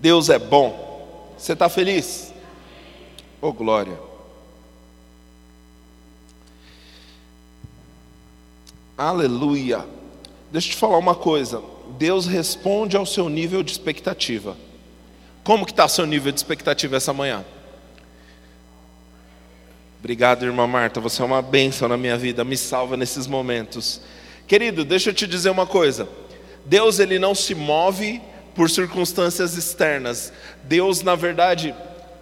Deus é bom. Você está feliz? Oh, glória. Aleluia. Deixa eu te falar uma coisa. Deus responde ao seu nível de expectativa. Como que está seu nível de expectativa essa manhã? Obrigado, irmã Marta. Você é uma bênção na minha vida. Me salva nesses momentos. Querido, deixa eu te dizer uma coisa. Deus ele não se move por circunstâncias externas. Deus, na verdade,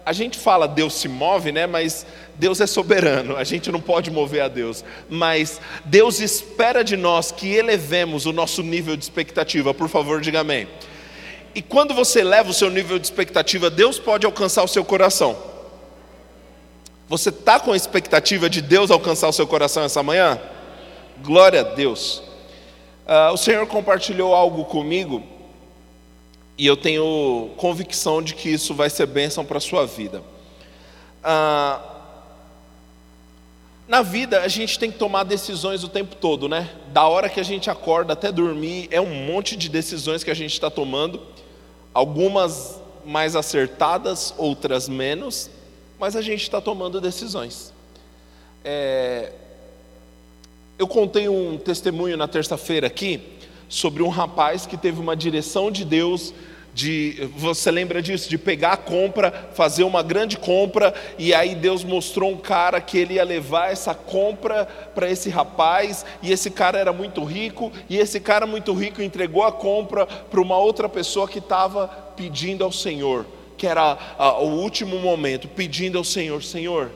a gente fala Deus se move, né? Mas Deus é soberano. A gente não pode mover a Deus. Mas Deus espera de nós que elevemos o nosso nível de expectativa. Por favor, diga amém. E quando você eleva o seu nível de expectativa, Deus pode alcançar o seu coração. Você está com a expectativa de Deus alcançar o seu coração essa manhã? Glória a Deus. Uh, o Senhor compartilhou algo comigo e eu tenho convicção de que isso vai ser bênção para a sua vida. Uh, na vida a gente tem que tomar decisões o tempo todo, né? Da hora que a gente acorda até dormir, é um monte de decisões que a gente está tomando, algumas mais acertadas, outras menos, mas a gente está tomando decisões. É, eu contei um testemunho na terça-feira aqui sobre um rapaz que teve uma direção de Deus de você lembra disso de pegar a compra, fazer uma grande compra e aí Deus mostrou um cara que ele ia levar essa compra para esse rapaz e esse cara era muito rico e esse cara muito rico entregou a compra para uma outra pessoa que estava pedindo ao Senhor, que era o último momento, pedindo ao Senhor, Senhor,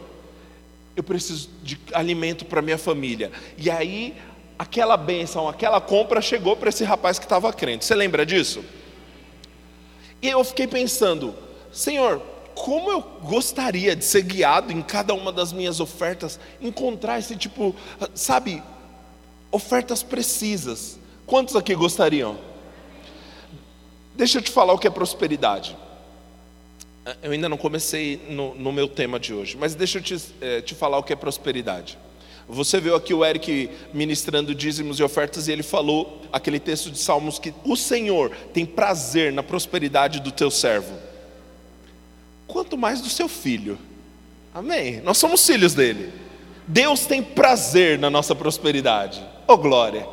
eu preciso de alimento para minha família. E aí, aquela bênção, aquela compra chegou para esse rapaz que estava crente. Você lembra disso? E eu fiquei pensando, Senhor, como eu gostaria de ser guiado em cada uma das minhas ofertas, encontrar esse tipo, sabe, ofertas precisas. Quantos aqui gostariam? Deixa eu te falar o que é prosperidade. Eu ainda não comecei no, no meu tema de hoje, mas deixa eu te, é, te falar o que é prosperidade. Você viu aqui o Eric ministrando dízimos e ofertas e ele falou aquele texto de Salmos que o Senhor tem prazer na prosperidade do teu servo, quanto mais do seu filho. Amém? Nós somos filhos dele. Deus tem prazer na nossa prosperidade. Oh glória!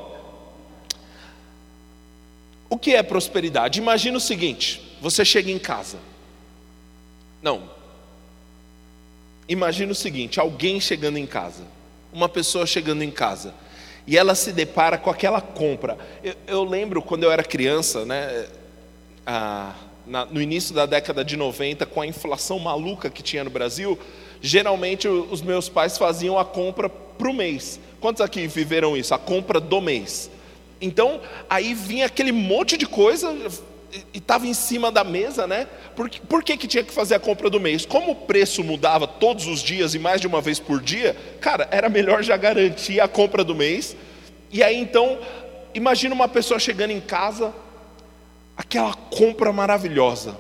O que é prosperidade? Imagina o seguinte: você chega em casa, não. Imagina o seguinte: alguém chegando em casa, uma pessoa chegando em casa, e ela se depara com aquela compra. Eu, eu lembro quando eu era criança, né, na, no início da década de 90, com a inflação maluca que tinha no Brasil, geralmente os meus pais faziam a compra para o mês. Quantos aqui viveram isso? A compra do mês. Então, aí vinha aquele monte de coisa, estava em cima da mesa, né? Por, por que, que tinha que fazer a compra do mês? Como o preço mudava todos os dias e mais de uma vez por dia, cara, era melhor já garantir a compra do mês. E aí então, imagina uma pessoa chegando em casa, aquela compra maravilhosa,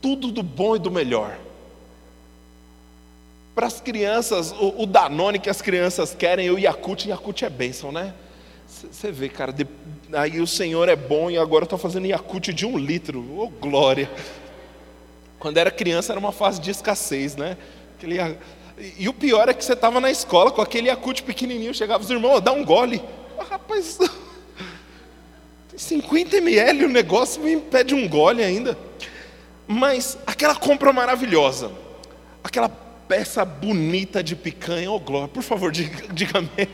tudo do bom e do melhor. Para as crianças, o, o Danone que as crianças querem, o Yakult, Yakult é bênção, né? Você vê, cara, de, aí o Senhor é bom e agora está fazendo Yakult de um litro, ô oh, glória. Quando era criança era uma fase de escassez, né? Aquele, e o pior é que você estava na escola com aquele Yakult pequenininho, chegava os irmãos, dá um gole. Ah, rapaz, tem 50 ml o negócio me impede um gole ainda. Mas aquela compra maravilhosa, aquela peça bonita de picanha, ô oh, glória, por favor, diga, diga amém.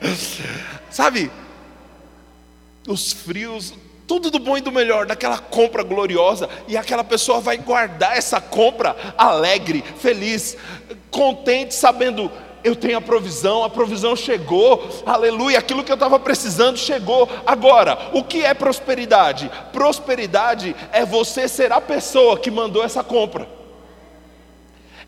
Sabe? Os frios, tudo do bom e do melhor, daquela compra gloriosa, e aquela pessoa vai guardar essa compra alegre, feliz, contente, sabendo eu tenho a provisão, a provisão chegou, aleluia, aquilo que eu estava precisando chegou. Agora, o que é prosperidade? Prosperidade é você ser a pessoa que mandou essa compra,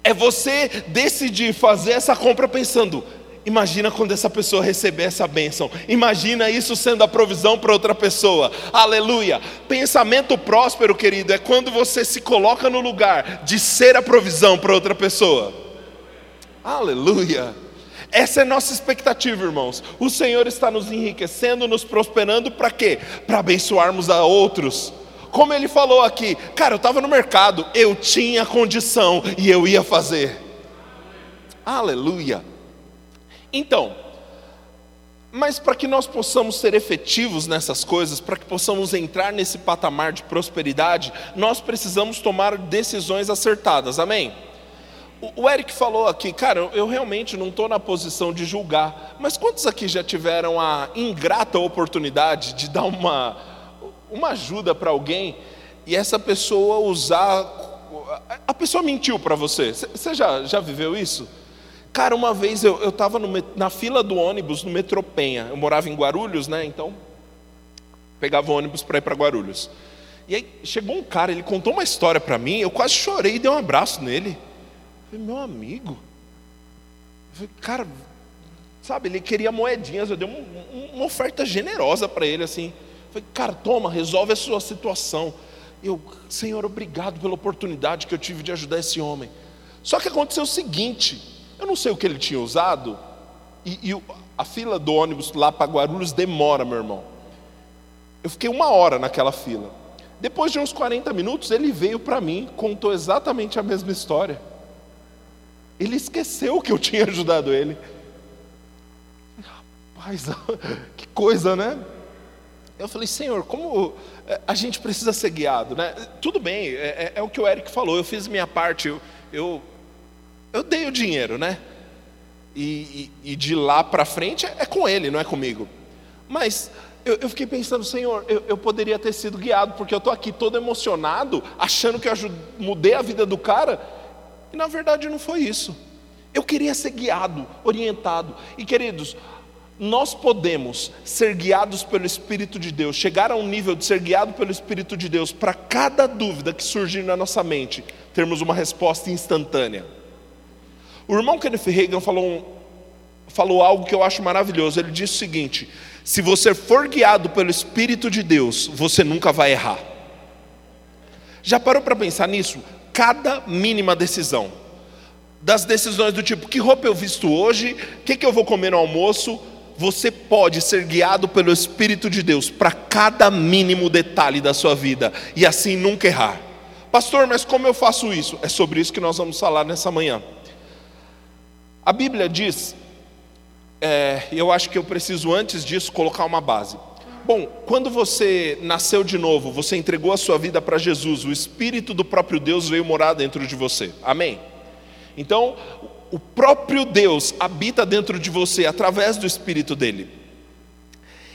é você decidir fazer essa compra pensando: Imagina quando essa pessoa receber essa bênção. Imagina isso sendo a provisão para outra pessoa. Aleluia. Pensamento próspero, querido, é quando você se coloca no lugar de ser a provisão para outra pessoa. Aleluia. Essa é nossa expectativa, irmãos. O Senhor está nos enriquecendo, nos prosperando para quê? Para abençoarmos a outros Como ele falou aqui, cara, eu estava no mercado, eu tinha condição e eu ia fazer. Aleluia. Então, mas para que nós possamos ser efetivos nessas coisas, para que possamos entrar nesse patamar de prosperidade, nós precisamos tomar decisões acertadas, amém? O Eric falou aqui, cara, eu realmente não estou na posição de julgar, mas quantos aqui já tiveram a ingrata oportunidade de dar uma, uma ajuda para alguém e essa pessoa usar. A pessoa mentiu para você, você já, já viveu isso? Cara, uma vez eu estava na fila do ônibus no metrô Penha, eu morava em Guarulhos, né? Então, pegava o ônibus para ir para Guarulhos. E aí chegou um cara, ele contou uma história para mim, eu quase chorei e dei um abraço nele. Falei, meu amigo. Falei, cara, sabe, ele queria moedinhas, eu dei uma, oferta generosa para ele assim. Falei, cara, toma, resolve a sua situação. Eu, Senhor, obrigado pela oportunidade que eu tive de ajudar esse homem. Só que aconteceu o seguinte: eu não sei o que ele tinha usado, e, e a fila do ônibus lá para Guarulhos demora, meu irmão. Eu fiquei uma hora naquela fila. Depois de uns 40 minutos, ele veio para mim, contou exatamente a mesma história. Ele esqueceu que eu tinha ajudado ele. Rapaz, que coisa, né? Eu falei, Senhor, como eh, a gente precisa ser guiado, né? Tudo bem, é, é, é o que o Eric falou, eu fiz minha parte, eu, eu, eu dei o dinheiro, né? E, e, e de lá para frente é, é, com ele, não é comigo. Mas eu, eu fiquei pensando, Senhor, eu, eu, poderia ter sido guiado, porque eu estou aqui todo emocionado, achando que eu mudei a vida do cara, e na verdade não foi isso. Eu queria ser guiado, orientado. E queridos, nós podemos ser guiados pelo Espírito de Deus, chegar a um nível de ser guiado pelo Espírito de Deus, para cada dúvida que surgir na nossa mente, termos uma resposta instantânea. O irmão Kenneth Reagan falou, falou algo que eu acho maravilhoso. Ele disse o seguinte: se você for guiado pelo Espírito de Deus, você nunca vai errar. Já parou para pensar nisso? cada mínima decisão. Das decisões do tipo: que roupa eu visto hoje? O que, que eu vou comer no almoço? Você pode ser guiado pelo Espírito de Deus para cada mínimo detalhe da sua vida e assim nunca errar. Pastor, mas como eu faço isso? É sobre isso que nós vamos falar nessa manhã. A Bíblia diz, é, eu acho que eu preciso antes disso colocar uma base. Bom, quando você nasceu de novo, você entregou a sua vida para Jesus, o Espírito do próprio Deus veio morar dentro de você. Amém? Então, o próprio Deus habita dentro de você através do Espírito dele.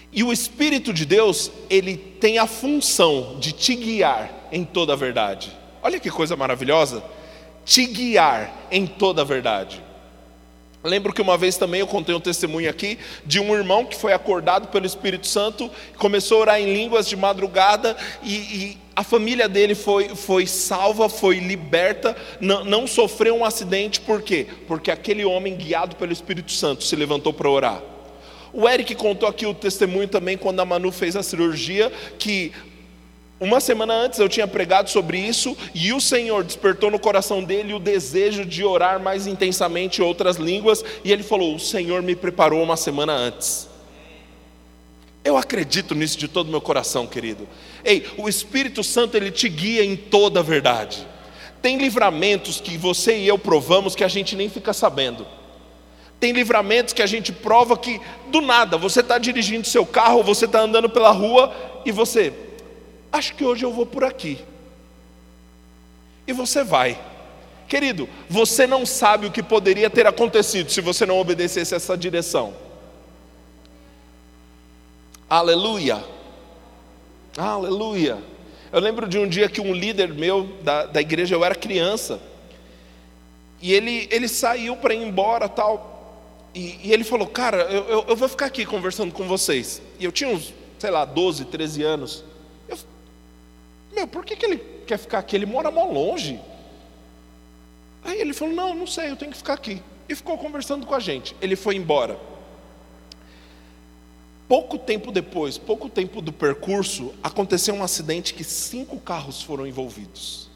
E o Espírito de Deus, ele tem a função de te guiar em toda a verdade. Olha que coisa maravilhosa! Te guiar em toda a verdade. Lembro que uma vez também eu contei um testemunho aqui de um irmão que foi acordado pelo Espírito Santo, começou a orar em línguas de madrugada e, e a família dele foi, foi salva, foi liberta, não, não sofreu um acidente, por quê? Porque aquele homem, guiado pelo Espírito Santo, se levantou para orar. O Eric contou aqui o testemunho também quando a Manu fez a cirurgia, que uma semana antes eu tinha pregado sobre isso e o Senhor despertou no coração dele o desejo de orar mais intensamente outras línguas e ele falou: O Senhor me preparou uma semana antes. Eu acredito nisso de todo meu coração, querido. Ei, o Espírito Santo ele te guia em toda a verdade. Tem livramentos que você e eu provamos que a gente nem fica sabendo. Tem livramentos que a gente prova que do nada você está dirigindo seu carro, você está andando pela rua e você acho que hoje eu vou por aqui. E você vai. Querido, você não sabe o que poderia ter acontecido se você não obedecesse essa direção. Aleluia. Aleluia. Eu lembro de um dia que um líder meu da, da igreja, eu era criança, e ele, ele saiu para ir embora tal. E, e ele falou, cara, eu, eu, eu, vou ficar aqui conversando com vocês. E eu tinha uns, sei lá, 12, 13 anos. Meu, por que, que ele quer ficar aqui? Ele mora mó longe. Aí ele falou: Não, não sei, eu tenho que ficar aqui. E ficou conversando com a gente. Ele foi embora. Pouco tempo depois, pouco tempo do percurso, aconteceu um acidente que cinco carros foram envolvidos.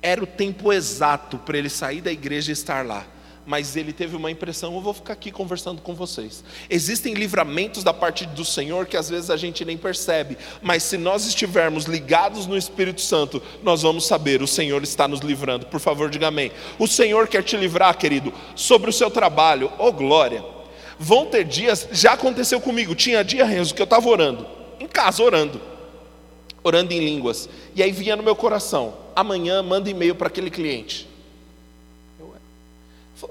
Era o tempo exato para ele sair da igreja e estar lá. Mas ele teve uma impressão, eu vou ficar aqui conversando com vocês. Existem livramentos da parte do Senhor que às vezes a gente nem percebe, mas se nós estivermos ligados no Espírito Santo, nós vamos saber, o Senhor está nos livrando. Por favor, diga amém. O Senhor quer te livrar, querido, sobre o seu trabalho. Oh glória. Vão ter dias, já aconteceu comigo, tinha dia, Renzo, que eu estava orando, em casa orando, orando em línguas, e aí vinha no meu coração, amanhã manda e-mail para aquele cliente.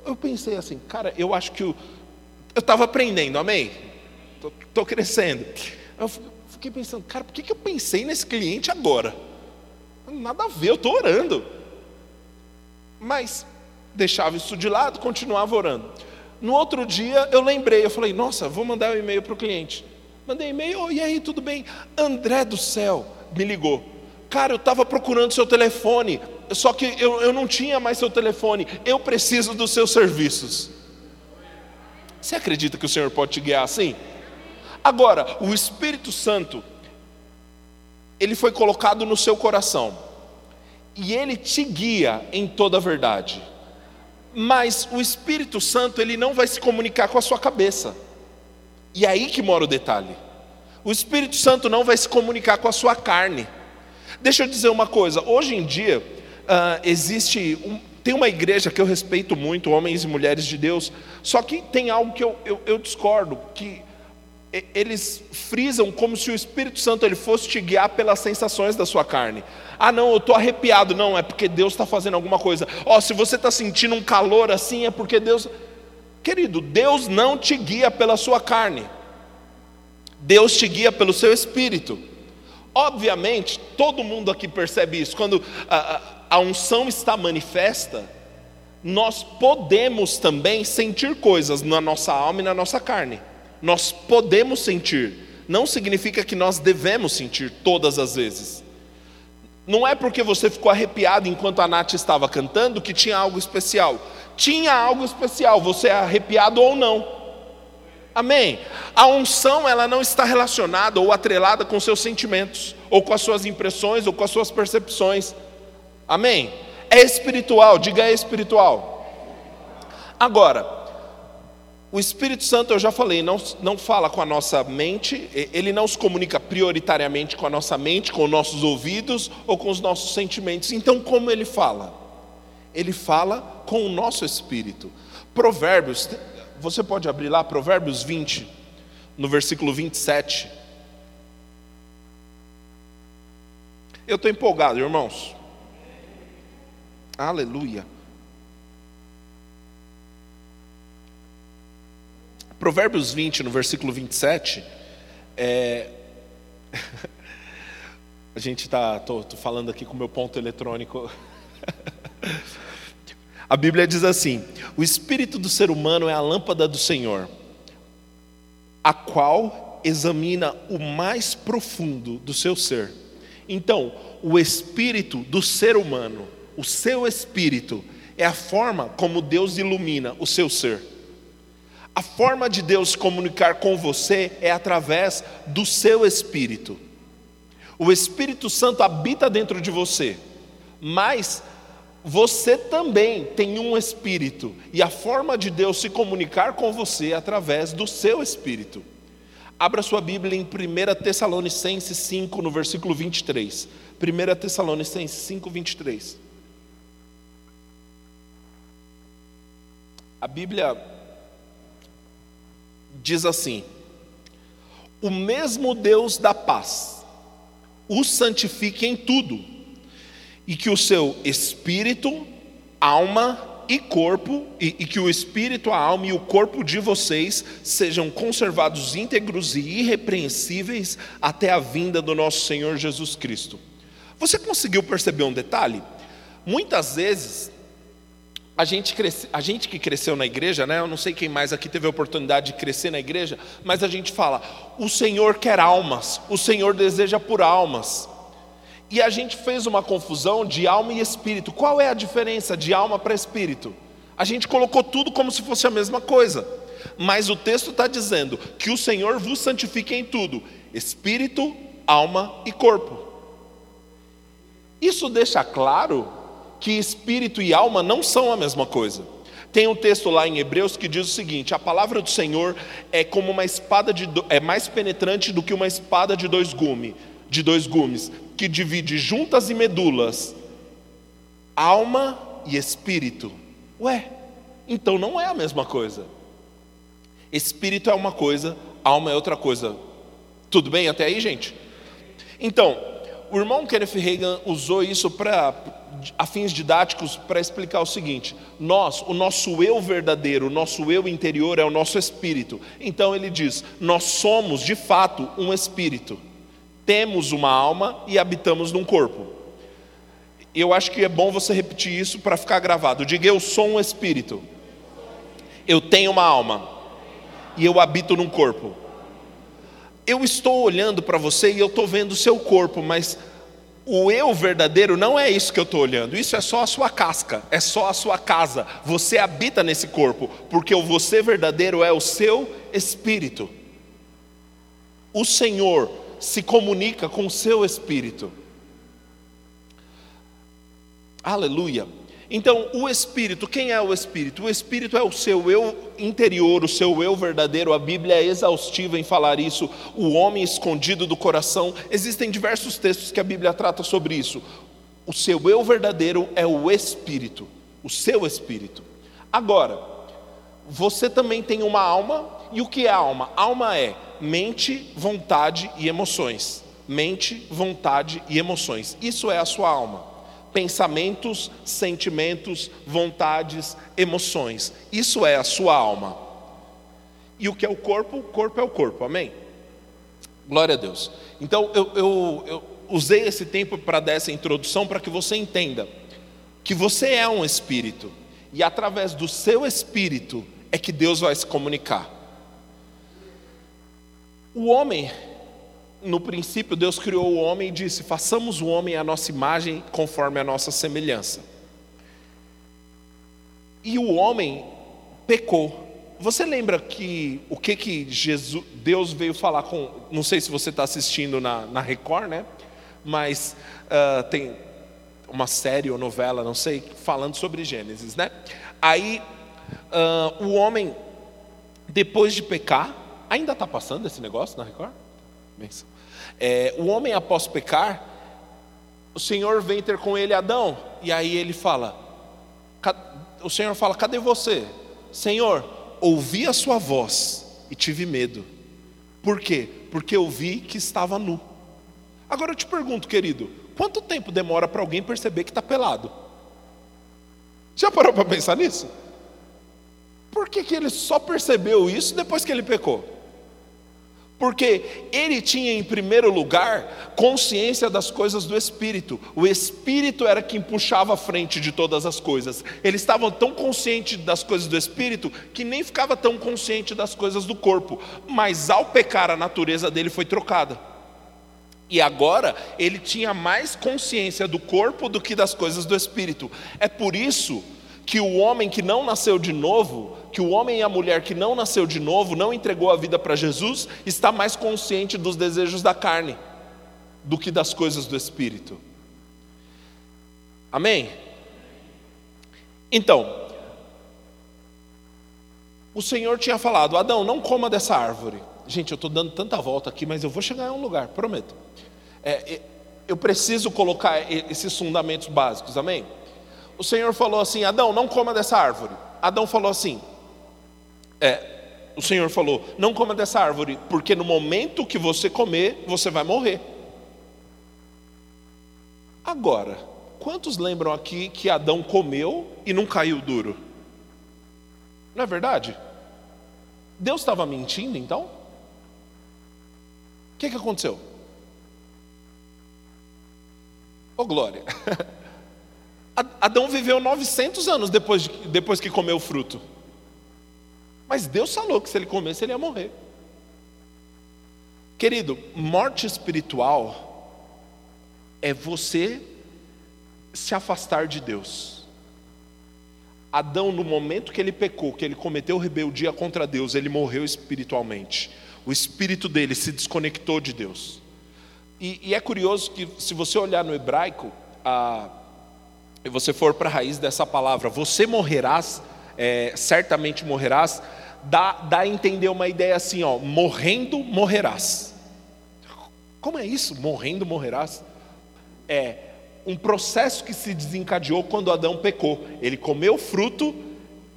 Eu pensei assim, cara, eu acho que eu estava aprendendo, amém? Estou crescendo. Eu fiquei pensando, cara, por que, que eu pensei nesse cliente agora? Nada a ver, eu estou orando. Mas deixava isso de lado, continuava orando. No outro dia eu lembrei, eu falei, nossa, vou mandar um e-mail para o cliente. Mandei e-mail, oh, e aí, tudo bem? André do céu me ligou. Cara, eu estava procurando seu telefone só que eu, eu não tinha mais seu telefone, eu preciso dos seus serviços. Você acredita que o Senhor pode te guiar assim? Agora, o Espírito Santo, ele foi colocado no seu coração, e ele te guia em toda a verdade. Mas o Espírito Santo, ele não vai se comunicar com a sua cabeça. E é aí que mora o detalhe. O Espírito Santo não vai se comunicar com a sua carne. Deixa eu dizer uma coisa, hoje em dia, uh, existe um, tem uma igreja que eu respeito muito, homens e mulheres de Deus, só que tem algo que eu, eu, eu discordo, que eles frisam como se o Espírito Santo ele fosse te guiar pelas sensações da sua carne. Ah, não, eu estou arrepiado. Não, é porque Deus está fazendo alguma coisa. Ó, oh, se você está sentindo um calor assim, é porque Deus. Querido, Deus não te guia pela sua carne. Deus te guia pelo seu espírito. Obviamente, todo mundo aqui percebe isso. Quando a, a unção está manifesta, nós podemos também sentir coisas na nossa alma e na nossa carne. Nós podemos sentir, não significa que nós devemos sentir todas as vezes. Não é porque você ficou arrepiado enquanto a Nath estava cantando que tinha algo especial. Tinha algo especial, você é arrepiado ou não. Amém. A unção ela não está relacionada ou atrelada com seus sentimentos, ou com as suas impressões, ou com as suas percepções. Amém? É espiritual, diga é espiritual. Agora, o Espírito Santo, eu já falei, não, não fala com a nossa mente, ele não se comunica prioritariamente com a nossa mente, com os nossos ouvidos ou com os nossos sentimentos. Então, como ele fala? Ele fala com o nosso espírito. Provérbios, você pode abrir lá, Provérbios 20, no versículo 27. Eu estou empolgado, irmãos. Aleluia. Provérbios 20, no versículo 27, é... a gente está, estou falando aqui com o meu ponto eletrônico. a Bíblia diz assim: o espírito do ser humano é a lâmpada do Senhor, a qual examina o mais profundo do seu ser. Então, o espírito do ser humano o seu espírito é a forma como Deus ilumina o seu ser. A forma de Deus comunicar com você é através do seu espírito. O Espírito Santo habita dentro de você, mas você também tem um espírito, e a forma de Deus se comunicar com você é através do seu espírito. Abra sua Bíblia em 1 Tessalonicenses 5, no versículo 23. 1 Tessalonicenses 5, 23. A Bíblia diz assim: O mesmo Deus da paz o santifique em tudo, e que o seu espírito, alma e corpo, e, e, que o espírito, a alma e o corpo de vocês sejam conservados íntegros e irrepreensíveis até a vinda do nosso Senhor Jesus Cristo. Você conseguiu perceber um detalhe? Muitas vezes a gente, cresce, a gente que cresceu na igreja, né? Eu não sei quem mais aqui teve a oportunidade de crescer na igreja, mas a gente fala: o Senhor quer almas, o Senhor deseja por almas. E a gente fez uma confusão de alma e espírito. Qual é a diferença de alma para espírito? A gente colocou tudo como se fosse a mesma coisa. Mas o texto está dizendo que o Senhor vos santifique em tudo: espírito, alma e corpo. Isso deixa claro que espírito e alma não são a mesma coisa. Tem um texto lá em Hebreus que diz o seguinte: a palavra do Senhor é como uma espada de do, é mais penetrante do que uma espada de dois gumes, de dois gumes, que divide juntas e medulas, alma e espírito. Ué, então não é a mesma coisa. Espírito é uma coisa, alma é outra coisa. Tudo bem até aí, gente? Então, o irmão Kenneth Reagan usou isso para a fins didáticos para explicar o seguinte: nós, o nosso eu verdadeiro, o nosso eu interior é o nosso espírito. Então ele diz: nós somos de fato um espírito. Temos uma alma e habitamos num corpo. Eu acho que é bom você repetir isso para ficar gravado. Diga: eu sou um espírito. Eu tenho uma alma e eu habito num corpo eu estou olhando para você e eu estou vendo o seu corpo, mas o eu verdadeiro não é isso que eu estou olhando, isso é só a sua casca, é só a sua casa. Você habita nesse corpo, porque o você verdadeiro é o seu espírito. O Senhor se comunica com o seu espírito. Aleluia. Então, o espírito, quem é o espírito? O espírito é o seu eu interior, o seu eu verdadeiro. A Bíblia é exaustiva em falar isso. O homem escondido do coração. Existem diversos textos que a Bíblia trata sobre isso. O seu eu verdadeiro é o espírito, o seu espírito. Agora, você também tem uma alma, e o que é alma? Alma é mente, vontade e emoções. Mente, vontade e emoções. Isso é a sua alma pensamentos, sentimentos, vontades, emoções. Isso é a sua alma. E o que é o corpo? O corpo é o corpo, amém? Glória a Deus. Então eu, eu, eu usei esse tempo para dar essa introdução para que você entenda que você é um espírito e através do seu espírito é que Deus vai se comunicar. O homem no princípio, Deus criou o homem e disse: façamos o homem à nossa imagem, conforme a nossa semelhança. E o homem pecou. Você lembra que o que que Jesus, Deus veio falar com? Não sei se você está assistindo na, na Record, né? Mas uh, tem uma série ou novela, não sei, falando sobre Gênesis, né? Aí uh, o homem, depois de pecar, ainda está passando esse negócio na Record? Benção. É, o homem após pecar, o Senhor vem ter com ele Adão, e aí ele fala: o Senhor fala, cadê você? Senhor, ouvi a sua voz e tive medo. Por quê? Porque eu vi que estava nu. Agora eu te pergunto, querido, quanto tempo demora para alguém perceber que está pelado? Já parou para pensar nisso? Por que, que ele só percebeu isso depois que ele pecou? Porque ele tinha em primeiro lugar consciência das coisas do Espírito. O Espírito era quem puxava a frente de todas as coisas. Ele estava tão consciente das coisas do Espírito que nem ficava tão consciente das coisas do corpo. Mas ao pecar, a natureza dele foi trocada. E agora ele tinha mais consciência do corpo do que das coisas do Espírito. É por isso que o homem que não nasceu de novo, que o homem e a mulher que não nasceu de novo, não entregou a vida para Jesus, está mais consciente dos desejos da carne do que das coisas do espírito. Amém? Então, o Senhor tinha falado: Adão, não coma dessa árvore. Gente, eu estou dando tanta volta aqui, mas eu vou chegar em um lugar, prometo. É, eu preciso colocar esses fundamentos básicos, amém? O Senhor falou assim: Adão, não coma dessa árvore. Adão falou assim: é, o Senhor falou: não coma dessa árvore, porque no momento que você comer, você vai morrer. Agora, quantos lembram aqui que Adão comeu e não caiu duro? Não é verdade? Deus estava mentindo então? O que, que aconteceu? Ô oh, glória! Adão viveu 900 anos depois, de, depois que comeu o fruto. Mas Deus falou que se ele comesse, ele ia morrer. Querido, morte espiritual é você se afastar de Deus. Adão, no momento que ele pecou, que ele cometeu rebeldia contra Deus, ele morreu espiritualmente. O espírito dele se desconectou de Deus. E, e é curioso que, se você olhar no hebraico, a e você for para a raiz dessa palavra, você morrerás, é, certamente morrerás, dá, dá a entender uma ideia assim, ó, morrendo morrerás. Como é isso? Morrendo morrerás? É um processo que se desencadeou quando Adão pecou. Ele comeu fruto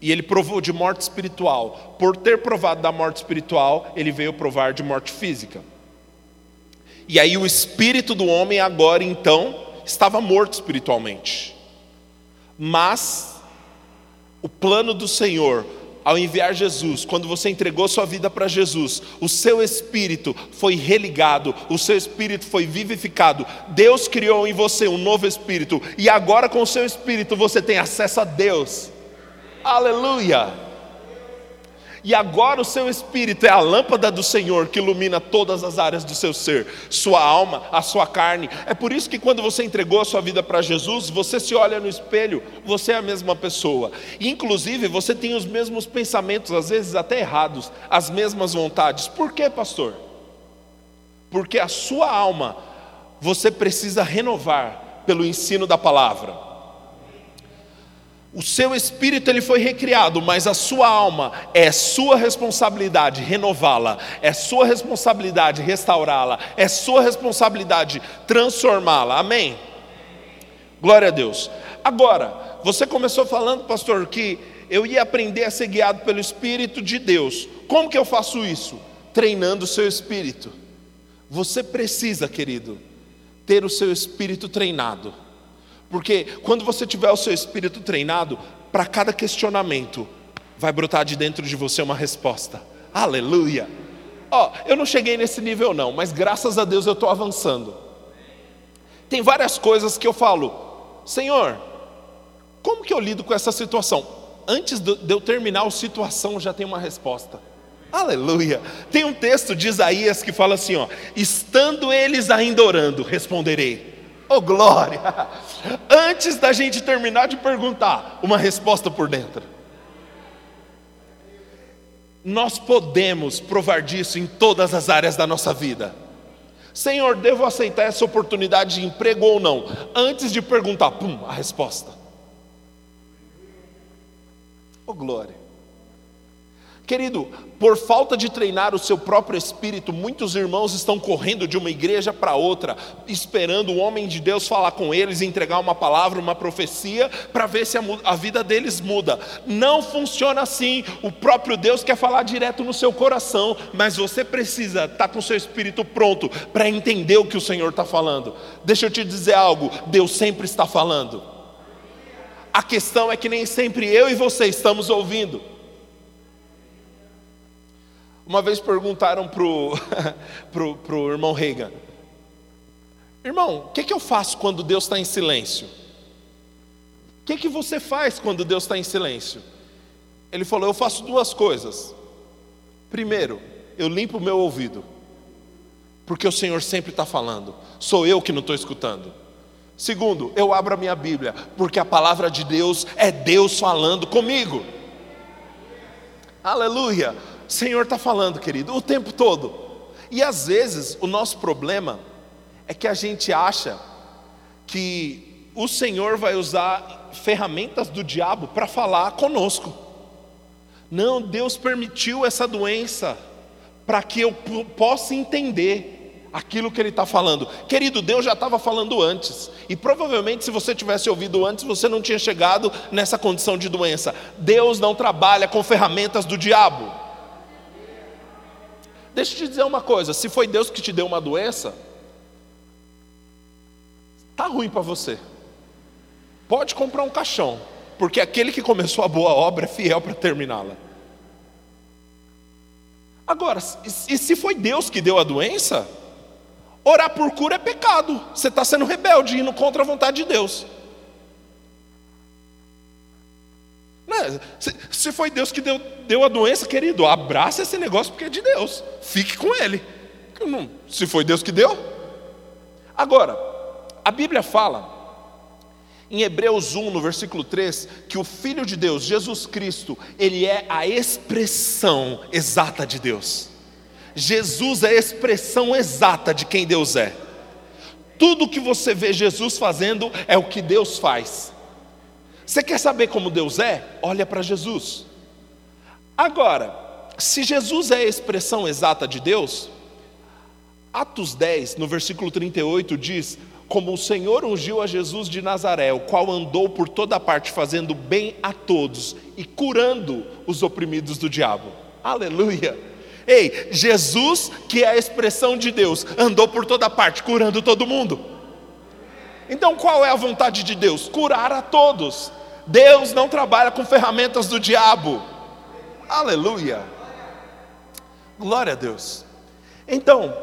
e ele provou de morte espiritual. Por ter provado da morte espiritual, ele veio provar de morte física. E aí o espírito do homem agora então estava morto espiritualmente. Mas o plano do Senhor, ao enviar Jesus, quando você entregou sua vida para Jesus, o seu espírito foi religado, o seu espírito foi vivificado. Deus criou em você um novo espírito, e agora com o seu espírito você tem acesso a Deus. Aleluia! E agora o seu espírito é a lâmpada do Senhor que ilumina todas as áreas do seu ser, sua alma, a sua carne. É por isso que quando você entregou a sua vida para Jesus, você se olha no espelho, você é a mesma pessoa. Inclusive, você tem os mesmos pensamentos, às vezes até errados, as mesmas vontades. Por quê, pastor? Porque a sua alma você precisa renovar pelo ensino da palavra. O seu espírito ele foi recriado, mas a sua alma é sua responsabilidade renová-la, é sua responsabilidade restaurá-la, é sua responsabilidade transformá-la. Amém? Glória a Deus. Agora, você começou falando, pastor, que eu ia aprender a ser guiado pelo Espírito de Deus. Como que eu faço isso? Treinando o seu espírito. Você precisa, querido, ter o seu espírito treinado. Porque quando você tiver o seu espírito treinado, para cada questionamento, vai brotar de dentro de você uma resposta. Aleluia! Ó, oh, eu não cheguei nesse nível não, mas graças a Deus eu estou avançando. Tem várias coisas que eu falo, Senhor, como que eu lido com essa situação? Antes de eu terminar a situação, já tem uma resposta. Aleluia! Tem um texto de Isaías que fala assim: ó, estando eles ainda orando, responderei. Oh glória! Antes da gente terminar de perguntar, uma resposta por dentro. Nós podemos provar disso em todas as áreas da nossa vida. Senhor, devo aceitar essa oportunidade de emprego ou não? Antes de perguntar, pum, a resposta. Oh glória! Querido, por falta de treinar o seu próprio espírito, muitos irmãos estão correndo de uma igreja para outra, esperando o homem de Deus falar com eles, entregar uma palavra, uma profecia, para ver se a, a, vida deles muda. Não funciona assim. O próprio Deus quer falar direto no seu coração, mas você precisa estar tá com o seu espírito pronto para entender o que o Senhor está falando. Deixa eu te dizer algo: Deus sempre está falando. A questão é que nem sempre eu e você estamos ouvindo. Uma vez perguntaram para o pro, pro irmão Reagan: Irmão, o que, que eu faço quando Deus está em silêncio? O que, que você faz quando Deus está em silêncio? Ele falou: Eu faço duas coisas. Primeiro, eu limpo o meu ouvido, porque o Senhor sempre está falando, sou eu que não estou escutando. Segundo, eu abro a minha Bíblia, porque a palavra de Deus é Deus falando comigo. Aleluia! O Senhor está falando, querido, o tempo todo. E às vezes o nosso problema é que a gente acha que o Senhor vai usar ferramentas do diabo para falar conosco. Não, Deus permitiu essa doença para que eu possa entender aquilo que Ele está falando. Querido, Deus já estava falando antes, e provavelmente se você tivesse ouvido antes, você não tinha chegado nessa condição de doença. Deus não trabalha com ferramentas do diabo. Deixa eu te dizer uma coisa: se foi Deus que te deu uma doença, tá ruim para você. Pode comprar um caixão, porque aquele que começou a boa obra é fiel para terminá-la. Agora, e se foi Deus que deu a doença, orar por cura é pecado. Você está sendo rebelde, indo contra a vontade de Deus. Né? Se, se foi Deus que deu, deu a doença, querido, abraça esse negócio porque é de Deus. Fique com ele. Se foi Deus que deu. Agora, a Bíblia fala, em Hebreus 1, no versículo 3, que o Filho de Deus, Jesus Cristo, ele é a expressão exata de Deus. Jesus é a expressão exata de quem Deus é. Tudo que você vê Jesus fazendo é o que Deus faz. Você quer saber como Deus é? Olha para Jesus. Agora, se Jesus é a expressão exata de Deus, Atos 10, no versículo 38, diz: Como o Senhor ungiu a Jesus de Nazaré, o qual andou por toda parte fazendo bem a todos e curando os oprimidos do diabo. Aleluia! Ei, Jesus, que é a expressão de Deus, andou por toda parte curando todo mundo. Então qual é a vontade de Deus? Curar a todos. Deus não trabalha com ferramentas do diabo. Aleluia. Glória a Deus. Então,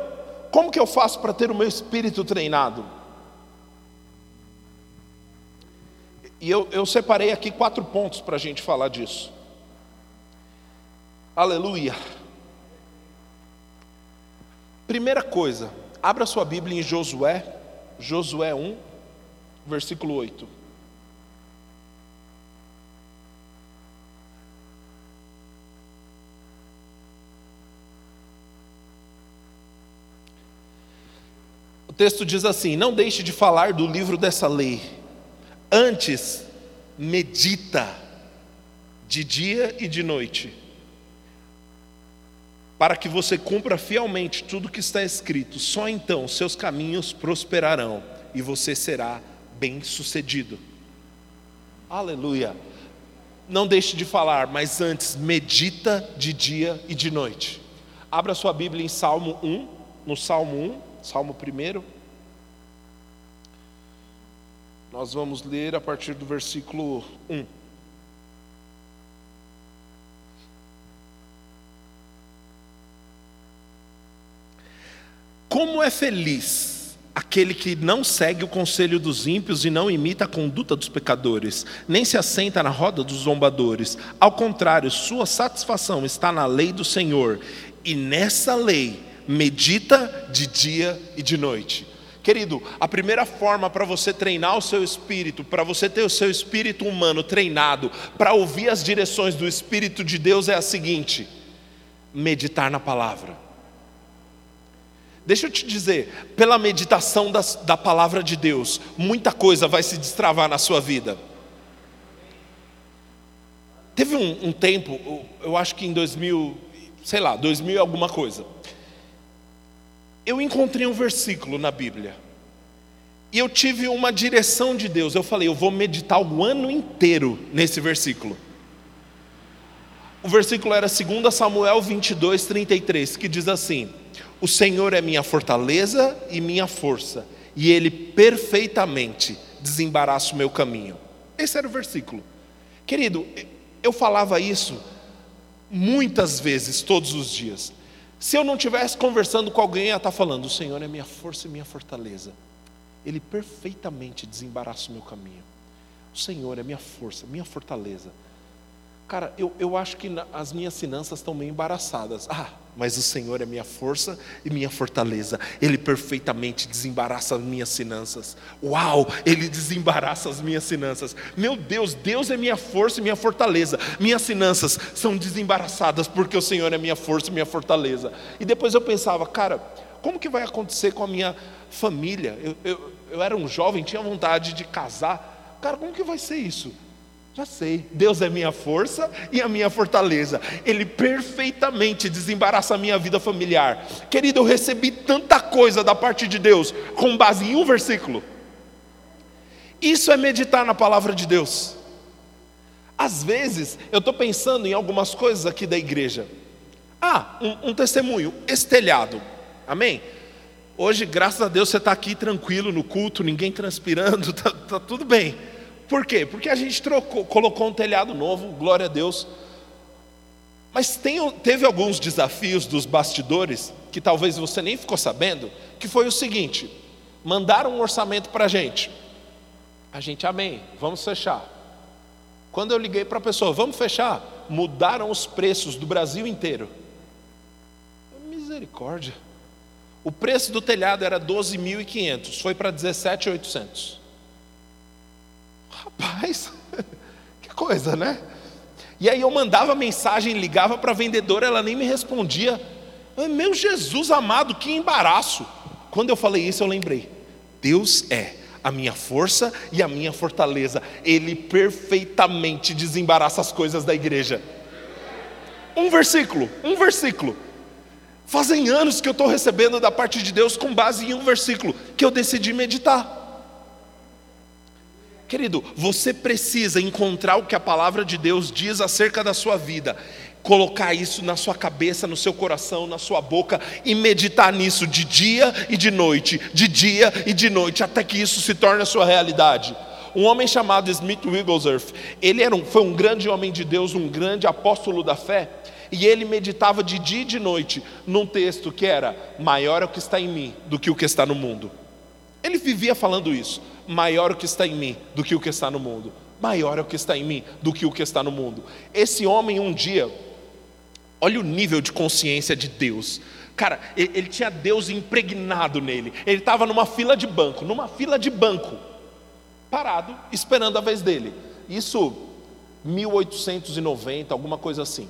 como que eu faço para ter o meu espírito treinado? E eu, eu separei aqui quatro pontos para a gente falar disso. Aleluia. Primeira coisa, abra sua Bíblia em Josué, Josué 1, versículo 8. O texto diz assim: Não deixe de falar do livro dessa lei, antes medita de dia e de noite, para que você cumpra fielmente tudo que está escrito, só então seus caminhos prosperarão e você será bem-sucedido. Aleluia. Não deixe de falar, mas antes medita de dia e de noite. Abra sua Bíblia em Salmo 1, no Salmo 1, Salmo 1. Nós vamos ler a partir do versículo 1. Como é feliz aquele que não segue o conselho dos ímpios e não imita a conduta dos pecadores, nem se assenta na roda dos zombadores. Ao contrário, sua satisfação está na lei do Senhor, e nessa lei medita de dia e de noite. Querido, a primeira forma para você treinar o seu espírito, para você ter o seu espírito humano treinado, para ouvir as direções do Espírito de Deus é a seguinte: meditar na palavra. Deixa eu te dizer, pela meditação das, da palavra de Deus, muita coisa vai se destravar na sua vida. Teve um, um tempo, eu acho que em 2000, sei lá, 2000 alguma coisa. Eu encontrei um versículo na Bíblia. E eu tive uma direção de Deus. Eu falei, eu vou meditar o ano inteiro nesse versículo. O versículo era 2 Samuel 22, 33, que diz assim: o Senhor é minha fortaleza e minha força, e Ele perfeitamente desembaraça o meu caminho. Esse era o versículo. Querido, eu falava isso muitas vezes, todos os dias. Se eu não estivesse conversando com alguém, ia estar falando: O Senhor é minha força e minha fortaleza. Ele perfeitamente desembaraça o meu caminho. O Senhor é minha força, minha fortaleza. Cara, eu, eu acho que as minhas finanças estão meio embaraçadas. Ah, mas o Senhor é minha força e minha fortaleza. Ele perfeitamente desembaraça as minhas finanças. Uau, Ele desembaraça as minhas finanças. Meu Deus, Deus é minha força e minha fortaleza. Minhas finanças são desembaraçadas porque o Senhor é minha força e minha fortaleza. E depois eu pensava, cara, como que vai acontecer com a minha família? Eu, eu, eu era um jovem, tinha vontade de casar. Cara, como que vai ser isso? Já sei, Deus é minha força e a minha fortaleza. Ele perfeitamente desembaraça a minha vida familiar. Querido, eu recebi tanta coisa da parte de Deus com base em um versículo. Isso é meditar na palavra de Deus. Às vezes, eu estou pensando em algumas coisas aqui da igreja. Ah, um, um testemunho, estelhado. Amém? Hoje, graças a Deus, você está aqui tranquilo no culto, ninguém transpirando, está tá tudo bem. Por quê? Porque a gente trocou, colocou um telhado novo, glória a Deus. Mas tem, teve alguns desafios dos bastidores, que talvez você nem ficou sabendo, que foi o seguinte: mandaram um orçamento para a gente. A gente, amém, vamos fechar. Quando eu liguei para a pessoa, vamos fechar, mudaram os preços do Brasil inteiro. Misericórdia. O preço do telhado era 12.500, foi para 17.800. Rapaz, que coisa, né? E aí eu mandava mensagem, ligava para a vendedora, ela nem me respondia. Meu Jesus amado, que embaraço. Quando eu falei isso, eu lembrei. Deus é a minha força e a minha fortaleza. Ele perfeitamente desembaraça as coisas da igreja. Um versículo, um versículo. Fazem anos que eu estou recebendo da parte de Deus com base em um versículo que eu decidi meditar. Querido, você precisa encontrar o que a palavra de Deus diz acerca da sua vida, colocar isso na sua cabeça, no seu coração, na sua boca e meditar nisso de dia e de noite, de dia e de noite, até que isso se torne a sua realidade. Um homem chamado Smith Wigglesworth, ele era um, foi um grande homem de Deus, um grande apóstolo da fé, e ele meditava de dia e de noite num texto que era: maior é o que está em mim do que o que está no mundo. Ele vivia falando isso maior o que está em mim do que o que está no mundo. Maior é o que está em mim do que o que está no mundo. Esse homem um dia, olha o nível de consciência de Deus. Cara, ele, ele tinha Deus impregnado nele. Ele estava numa fila de banco, numa fila de banco, parado, esperando a vez dele. Isso 1890, alguma coisa assim.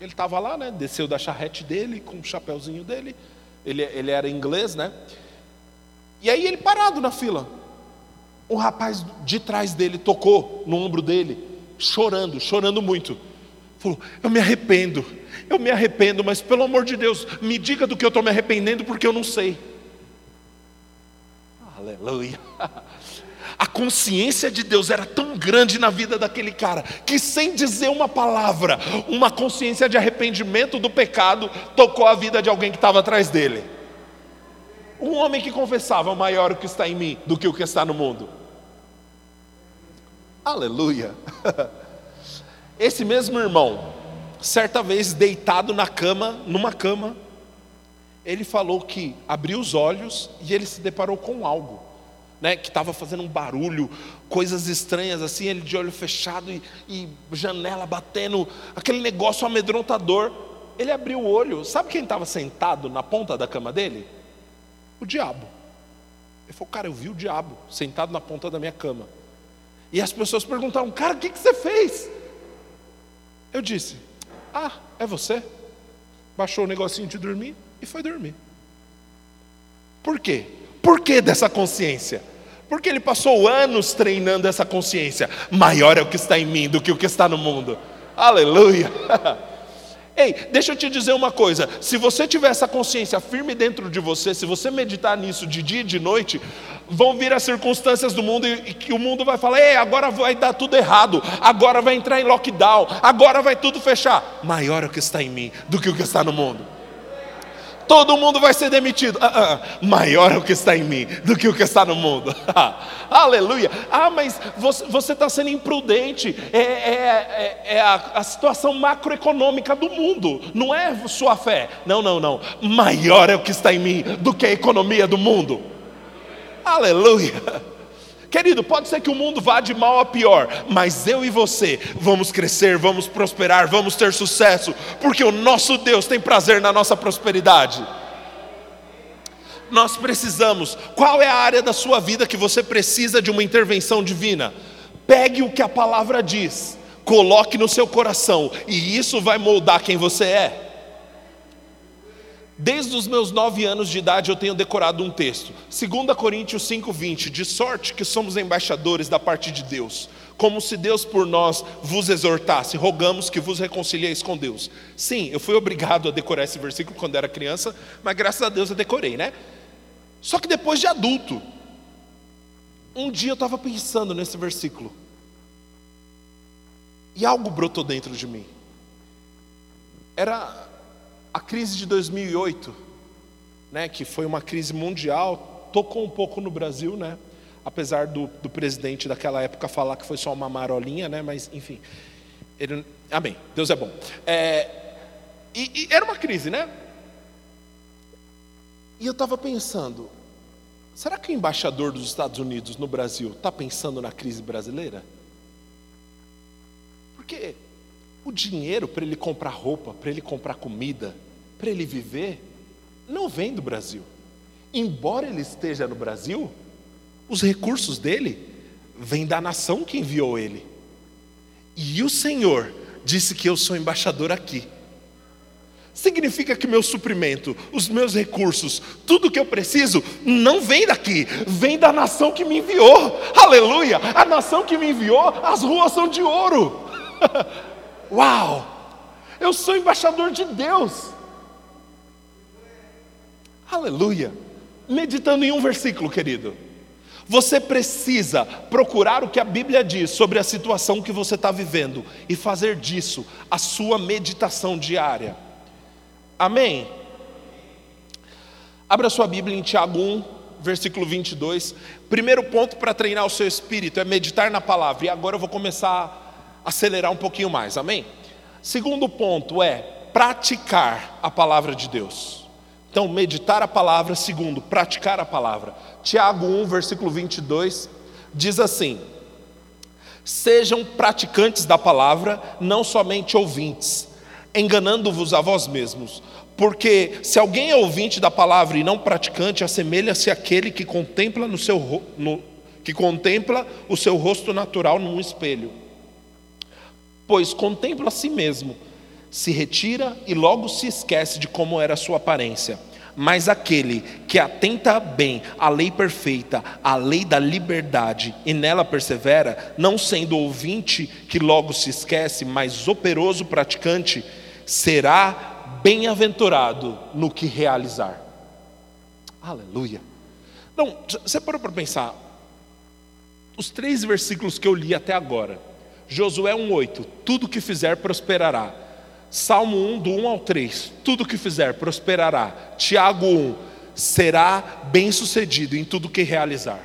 Ele estava lá, né? Desceu da charrete dele com o chapéuzinho dele. Ele, ele era inglês, né? E aí ele parado na fila. Um rapaz de trás dele tocou no ombro dele, chorando, chorando muito. Falou: Eu me arrependo, eu me arrependo, mas pelo amor de Deus, me diga do que eu estou me arrependendo, porque eu não sei. Aleluia. A consciência de Deus era tão grande na vida daquele cara, que sem dizer uma palavra, uma consciência de arrependimento do pecado tocou a vida de alguém que estava atrás dele. Um homem que confessava: maior o que está em mim do que o que está no mundo. Aleluia. Esse mesmo irmão, certa vez deitado na cama, numa cama, ele falou que abriu os olhos e ele se deparou com algo, né, que estava fazendo um barulho, coisas estranhas assim, ele de olho fechado e, e janela batendo, aquele negócio amedrontador. Ele abriu o olho, sabe quem estava sentado na ponta da cama dele? O diabo. Ele falou, cara, eu vi o diabo sentado na ponta da minha cama. E as pessoas perguntaram, cara, o que, que você fez? Eu disse, ah, é você? Baixou o negocinho de dormir e foi dormir. Por quê? Por que dessa consciência? Porque ele passou anos treinando essa consciência. Maior é o que está em mim do que o que está no mundo. Aleluia! Ei, deixa eu te dizer uma coisa: se você tiver essa consciência firme dentro de você, se você meditar nisso de dia e de noite, vão vir as circunstâncias do mundo e, que o mundo vai falar: ei, agora vai dar tudo errado, agora vai entrar em lockdown, agora vai tudo fechar. Maior é o que está em mim do que o que está no mundo todo mundo vai ser demitido. Ah, ah, maior é o que está em mim do que o que está no mundo. Aleluia. Ah, mas você está sendo imprudente. É, é, é, é a, a, situação macroeconômica do mundo, não é sua fé. Não, não, não. Maior é o que está em mim do que a economia do mundo. Aleluia. Querido, pode ser que o mundo vá de mal a pior, mas eu e você vamos crescer, vamos prosperar, vamos ter sucesso, porque o nosso Deus tem prazer na nossa prosperidade. Nós precisamos, qual é a área da sua vida que você precisa de uma intervenção divina? Pegue o que a palavra diz, coloque no seu coração, e isso vai moldar quem você é. Desde os meus nove anos de idade eu tenho decorado um texto, 2 Coríntios 5,20, de sorte que somos embaixadores da parte de Deus, como se Deus por nós vos exortasse, rogamos que vos reconcilieis com Deus. Sim, eu fui obrigado a decorar esse versículo quando era criança, mas graças a Deus eu decorei, né? Só que depois de adulto, um dia eu estava pensando nesse versículo, e algo brotou dentro de mim. Era a crise de 2008, né, que foi uma crise mundial, tocou um pouco no Brasil, né? Apesar do, do presidente daquela época falar que foi só uma marolinha, né? Mas enfim, ele, amém. Deus é bom. É, e, e era uma crise, né? E eu estava pensando, será que o embaixador dos Estados Unidos no Brasil está pensando na crise brasileira? Porque o dinheiro para ele comprar roupa, para ele comprar comida, para ele viver, não vem do Brasil. Embora ele esteja no Brasil, os recursos dele vêm da nação que enviou ele. E o Senhor disse que eu sou embaixador aqui. significa que meu suprimento, os meus recursos, tudo que eu preciso, não vem daqui, vem da nação que me enviou. Aleluia! A nação que me enviou, as ruas são de ouro. Uau! Eu sou embaixador de Deus. Aleluia! Meditando em um versículo, querido. Você precisa procurar o que a Bíblia diz sobre a situação que você está vivendo e fazer disso a sua meditação diária. Amém? Abra sua Bíblia em Tiago 1, versículo 22. Primeiro ponto para treinar o seu espírito é meditar na palavra. E agora eu vou começar acelerar um pouquinho mais. Amém? Segundo ponto é praticar a palavra de Deus. Então, meditar a palavra. Segundo, praticar a palavra. Tiago 1, versículo 22 diz assim: Sejam praticantes da palavra, não somente ouvintes enganando-vos a vós mesmos. Porque se alguém é ouvinte da palavra e não praticante, assemelha-se àquele que contempla, no seu, no, que contempla o seu rosto natural num espelho. Pois contempla a si mesmo, se retira e logo se esquece de como era a sua aparência. Mas aquele que atenta bem à lei perfeita, à lei da liberdade, e nela persevera, não sendo ouvinte que logo se esquece, mas operoso praticante, será bem-aventurado no que realizar. Aleluia. Não, você parou para pensar, os três versículos que eu li até agora, Josué 1,8, tudo que fizer prosperará. Salmo 1, do 1 ao 3, tudo que fizer prosperará. Tiago 1, será bem sucedido em tudo que realizar.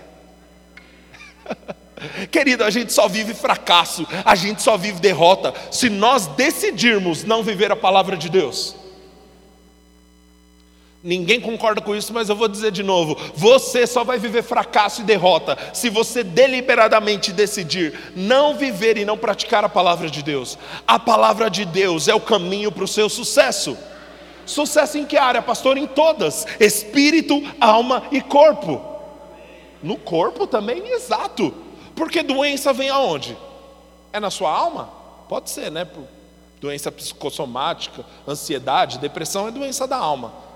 Querido, a gente só vive fracasso, a gente só vive derrota, se nós decidirmos não viver a palavra de Deus. Ninguém concorda com isso, mas eu vou dizer de novo: você só vai viver fracasso e derrota se você deliberadamente decidir não viver e não praticar a palavra de Deus. A palavra de Deus é o caminho para o seu sucesso. Sucesso em que área, pastor? Em todas: espírito, alma e corpo. No corpo também, exato. Porque doença vem aonde? É na sua alma? Pode ser, né? Doença psicossomática, ansiedade, depressão é doença da alma.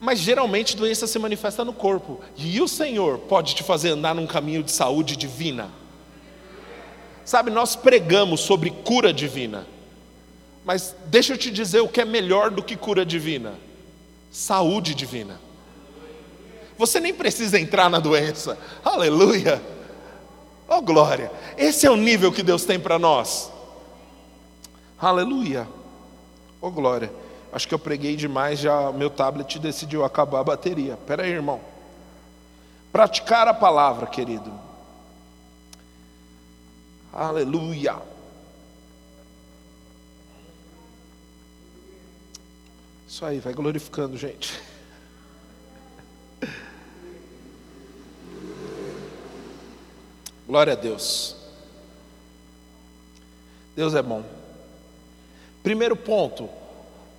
Mas geralmente doença se manifesta no corpo. E o Senhor pode te fazer andar num caminho de saúde divina. Sabe, nós pregamos sobre cura divina. Mas deixa eu te dizer o que é melhor do que cura divina: saúde divina. Você nem precisa entrar na doença. Aleluia. Oh glória. Esse é o nível que Deus tem para nós. Aleluia. Oh glória. Acho que eu preguei demais, já meu tablet decidiu acabar a bateria. Espera aí, irmão. Praticar a palavra, querido. Aleluia. Isso aí, vai glorificando, gente. Glória a Deus. Deus é bom. Primeiro ponto,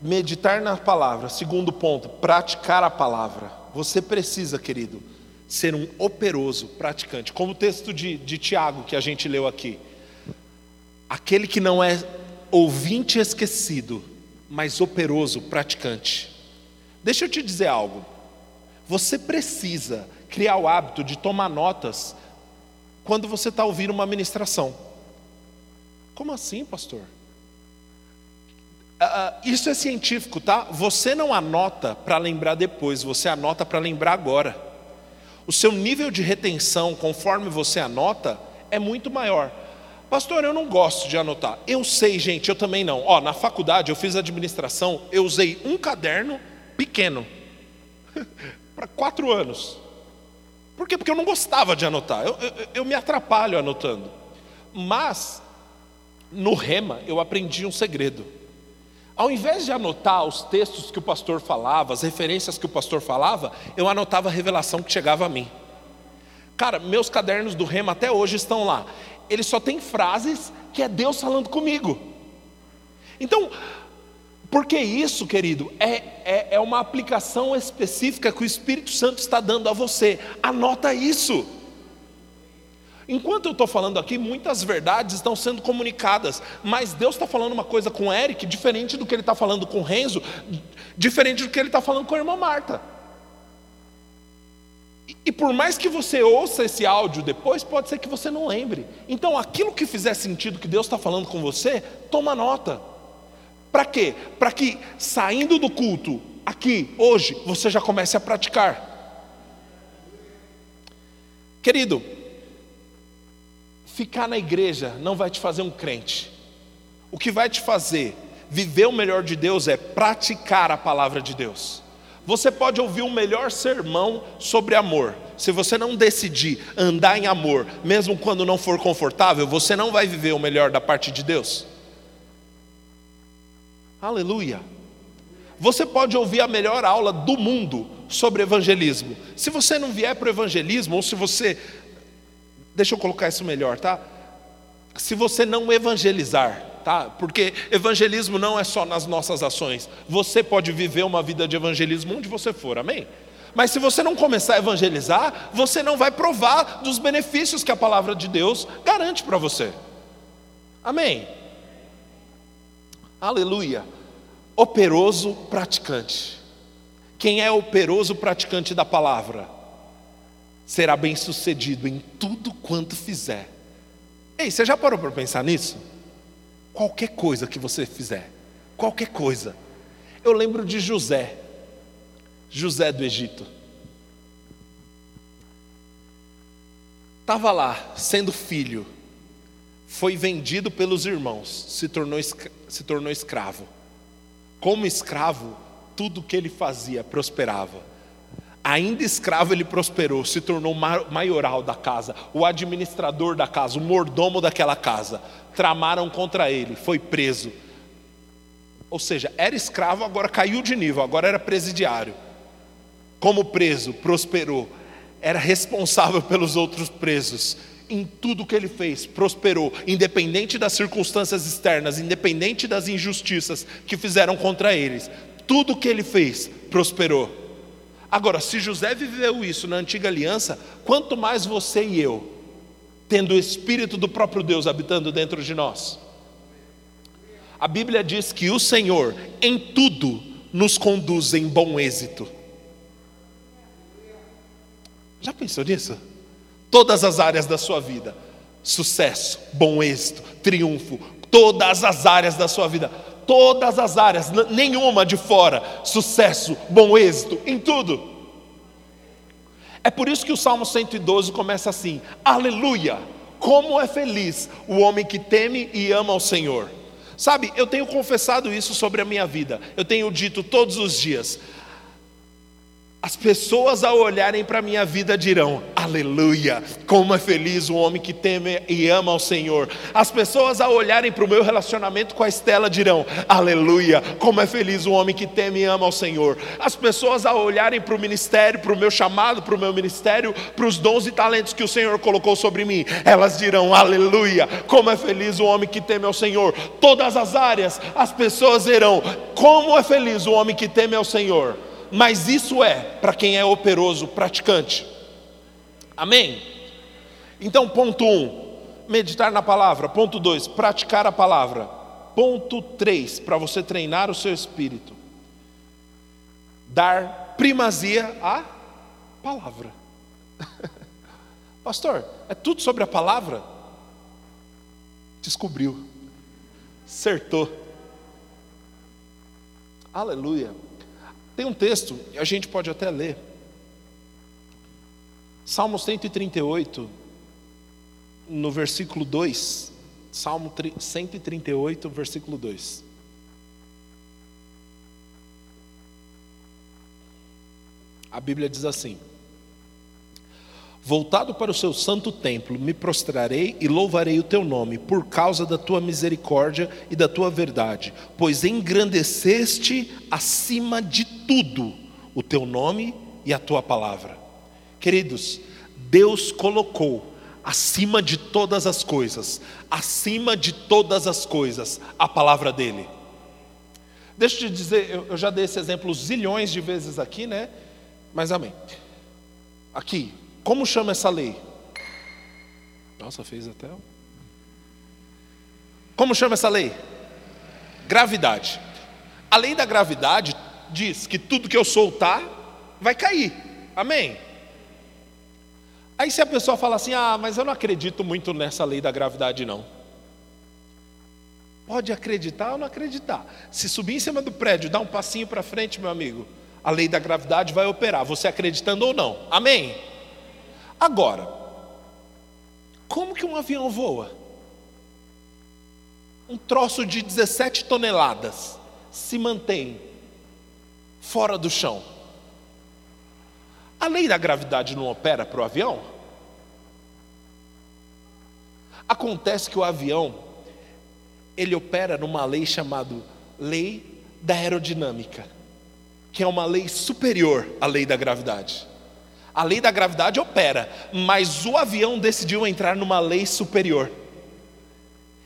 meditar na palavra. Segundo ponto, praticar a palavra. Você precisa, querido, ser um operoso praticante. Como o texto de, de Tiago que a gente leu aqui. Aquele que não é ouvinte esquecido, mas operoso praticante. Deixa eu te dizer algo. Você precisa criar o hábito de tomar notas quando você está ouvindo uma ministração. Como assim, pastor? Uh, isso é científico, tá? Você não anota para lembrar depois, você anota para lembrar agora. O seu nível de retenção, conforme você anota, é muito maior. Pastor, eu não gosto de anotar. Eu sei, gente, eu também não. Ó, na faculdade eu fiz administração, eu usei um caderno pequeno para quatro anos. Por quê? Porque eu não gostava de anotar. Eu, eu, eu me atrapalho anotando. Mas, no rema, eu aprendi um segredo. Ao invés de anotar os textos que o pastor falava, as referências que o pastor falava, eu anotava a revelação que chegava a mim. Cara, meus cadernos do rema até hoje estão lá. Eles só têm frases que é Deus falando comigo. Então, porque isso, querido, é, é, é, uma aplicação específica que o Espírito Santo está dando a você. Anota isso. Enquanto eu estou falando aqui, muitas verdades estão sendo comunicadas, mas Deus está falando uma coisa com Eric diferente do que ele está falando com Renzo, diferente do que ele está falando com a irmã Marta. E, por mais que você ouça esse áudio depois, pode ser que você não lembre. Então, aquilo que fizer sentido que Deus está falando com você, toma nota. Para quê? Para que saindo do culto, aqui, hoje, você já comece a praticar. Querido, ficar na igreja não vai te fazer um crente. O que vai te fazer viver o melhor de Deus é praticar a palavra de Deus. Você pode ouvir o melhor sermão sobre amor. Se você não decidir andar em amor, mesmo quando não for confortável, você não vai viver o melhor da parte de Deus. Aleluia. Você pode ouvir a melhor aula do mundo sobre evangelismo. Se você não vier para o evangelismo, ou se você Deixa eu colocar isso melhor, tá? Se você não evangelizar, tá? Porque evangelismo não é só nas nossas ações. Você pode viver uma vida de evangelismo onde você for, amém? Mas se você não começar a evangelizar, você não vai provar dos benefícios que a palavra de Deus garante para você. Amém? Aleluia. Operoso praticante. Quem é operoso praticante da palavra? Será bem sucedido em tudo quanto fizer. Ei, você já parou para pensar nisso? Qualquer coisa que você fizer, qualquer coisa. Eu lembro de José, José do Egito. Estava lá, sendo filho, foi vendido pelos irmãos, se tornou, se tornou escravo. Como escravo, tudo que ele fazia prosperava. Ainda escravo, ele prosperou, se tornou maioral da casa, o administrador da casa, o mordomo daquela casa. Tramaram contra ele, foi preso. Ou seja, era escravo, agora caiu de nível, agora era presidiário. Como preso, prosperou, era responsável pelos outros presos. Em tudo que ele fez, prosperou, independente das circunstâncias externas, independente das injustiças que fizeram contra eles. Tudo que ele fez, prosperou. Agora, se José viveu isso na antiga aliança, quanto mais você e eu, tendo o Espírito do próprio Deus habitando dentro de nós. A Bíblia diz que o Senhor, em tudo, nos conduz em bom êxito. Já pensou nisso? Todas as áreas da sua vida: sucesso, bom êxito, triunfo, todas as áreas da sua vida todas as áreas, nenhuma de fora, sucesso, bom êxito, em tudo. É por isso que o Salmo 112 começa assim: Aleluia! Como é feliz o homem que teme e ama ao Senhor. Sabe, eu tenho confessado isso sobre a minha vida, eu tenho dito todos os dias: as pessoas ao olharem para a minha vida dirão: Aleluia, como é feliz o homem que teme e ama ao Senhor. As pessoas ao olharem para o meu relacionamento com a Estela dirão: Aleluia, como é feliz o homem que teme e ama ao Senhor. As pessoas ao olharem para o ministério, para o meu chamado, para o meu ministério, para os dons e talentos que o Senhor colocou sobre mim, elas dirão: Aleluia, como é feliz o homem que teme ao Senhor. Todas as áreas, as pessoas dirão: Como é feliz o homem que teme ao Senhor mas isso é para quem é operoso, praticante. Amém? Então, ponto 1, um, meditar na palavra. Ponto 2, praticar a palavra. Ponto 3, para você treinar o seu espírito. Dar primazia à palavra. Pastor, é tudo sobre a palavra? Descobriu, acertou. Aleluia. Tem um texto, a gente pode até ler. Salmo 138, no versículo 2. Salmo 138, versículo 2. A Bíblia diz assim: Voltado para o seu santo templo, me prostrarei e louvarei o teu nome, por causa da tua misericórdia e da tua verdade, pois engrandeceste acima de tudo o teu nome e a tua palavra. Queridos, Deus colocou acima de todas as coisas, acima de todas as coisas, a palavra dele. Deixa eu te dizer, eu já dei esse exemplo zilhões de vezes aqui, né? Mas amém. Aqui, como chama essa lei? Nossa, fez até. Como chama essa lei? Gravidade. A lei da gravidade diz que tudo que eu soltar vai cair. Amém? Aí se a pessoa fala assim: "Ah, mas eu não acredito muito nessa lei da gravidade não". Pode acreditar ou não acreditar. Se subir em cima do prédio, dar um passinho para frente, meu amigo, a lei da gravidade vai operar, você acreditando ou não. Amém? Agora, como que um avião voa? Um troço de 17 toneladas se mantém fora do chão. A lei da gravidade não opera para o avião? Acontece que o avião ele opera numa lei chamada lei da aerodinâmica, que é uma lei superior à lei da gravidade. A lei da gravidade opera, mas o avião decidiu entrar numa lei superior.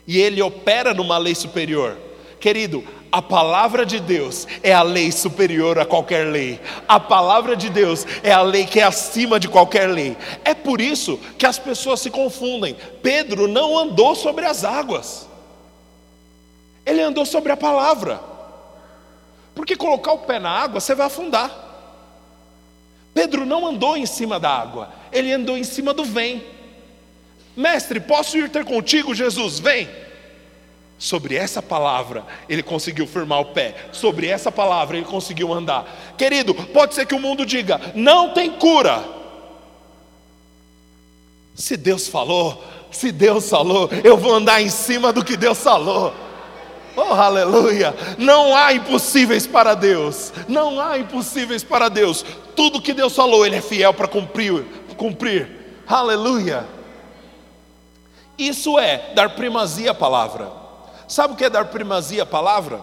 E ele opera numa lei superior. Querido, a palavra de Deus é a lei superior a qualquer lei. A palavra de Deus é a lei que é acima de qualquer lei. É por isso que as pessoas se confundem. Pedro não andou sobre as águas, ele andou sobre a palavra. Porque colocar o pé na água, você vai afundar. Pedro não andou em cima da água, ele andou em cima do vem. Mestre, posso ir ter contigo, Jesus? Vem. Sobre essa palavra ele conseguiu firmar o pé, sobre essa palavra ele conseguiu andar. Querido, pode ser que o mundo diga: não tem cura. Se Deus falou, se Deus falou, eu vou andar em cima do que Deus falou. Oh, aleluia! Não há impossíveis para Deus. Não há impossíveis para Deus. Tudo que Deus falou, Ele é fiel para cumprir. cumprir. Aleluia! Isso é dar primazia à palavra. Sabe o que é dar primazia à palavra?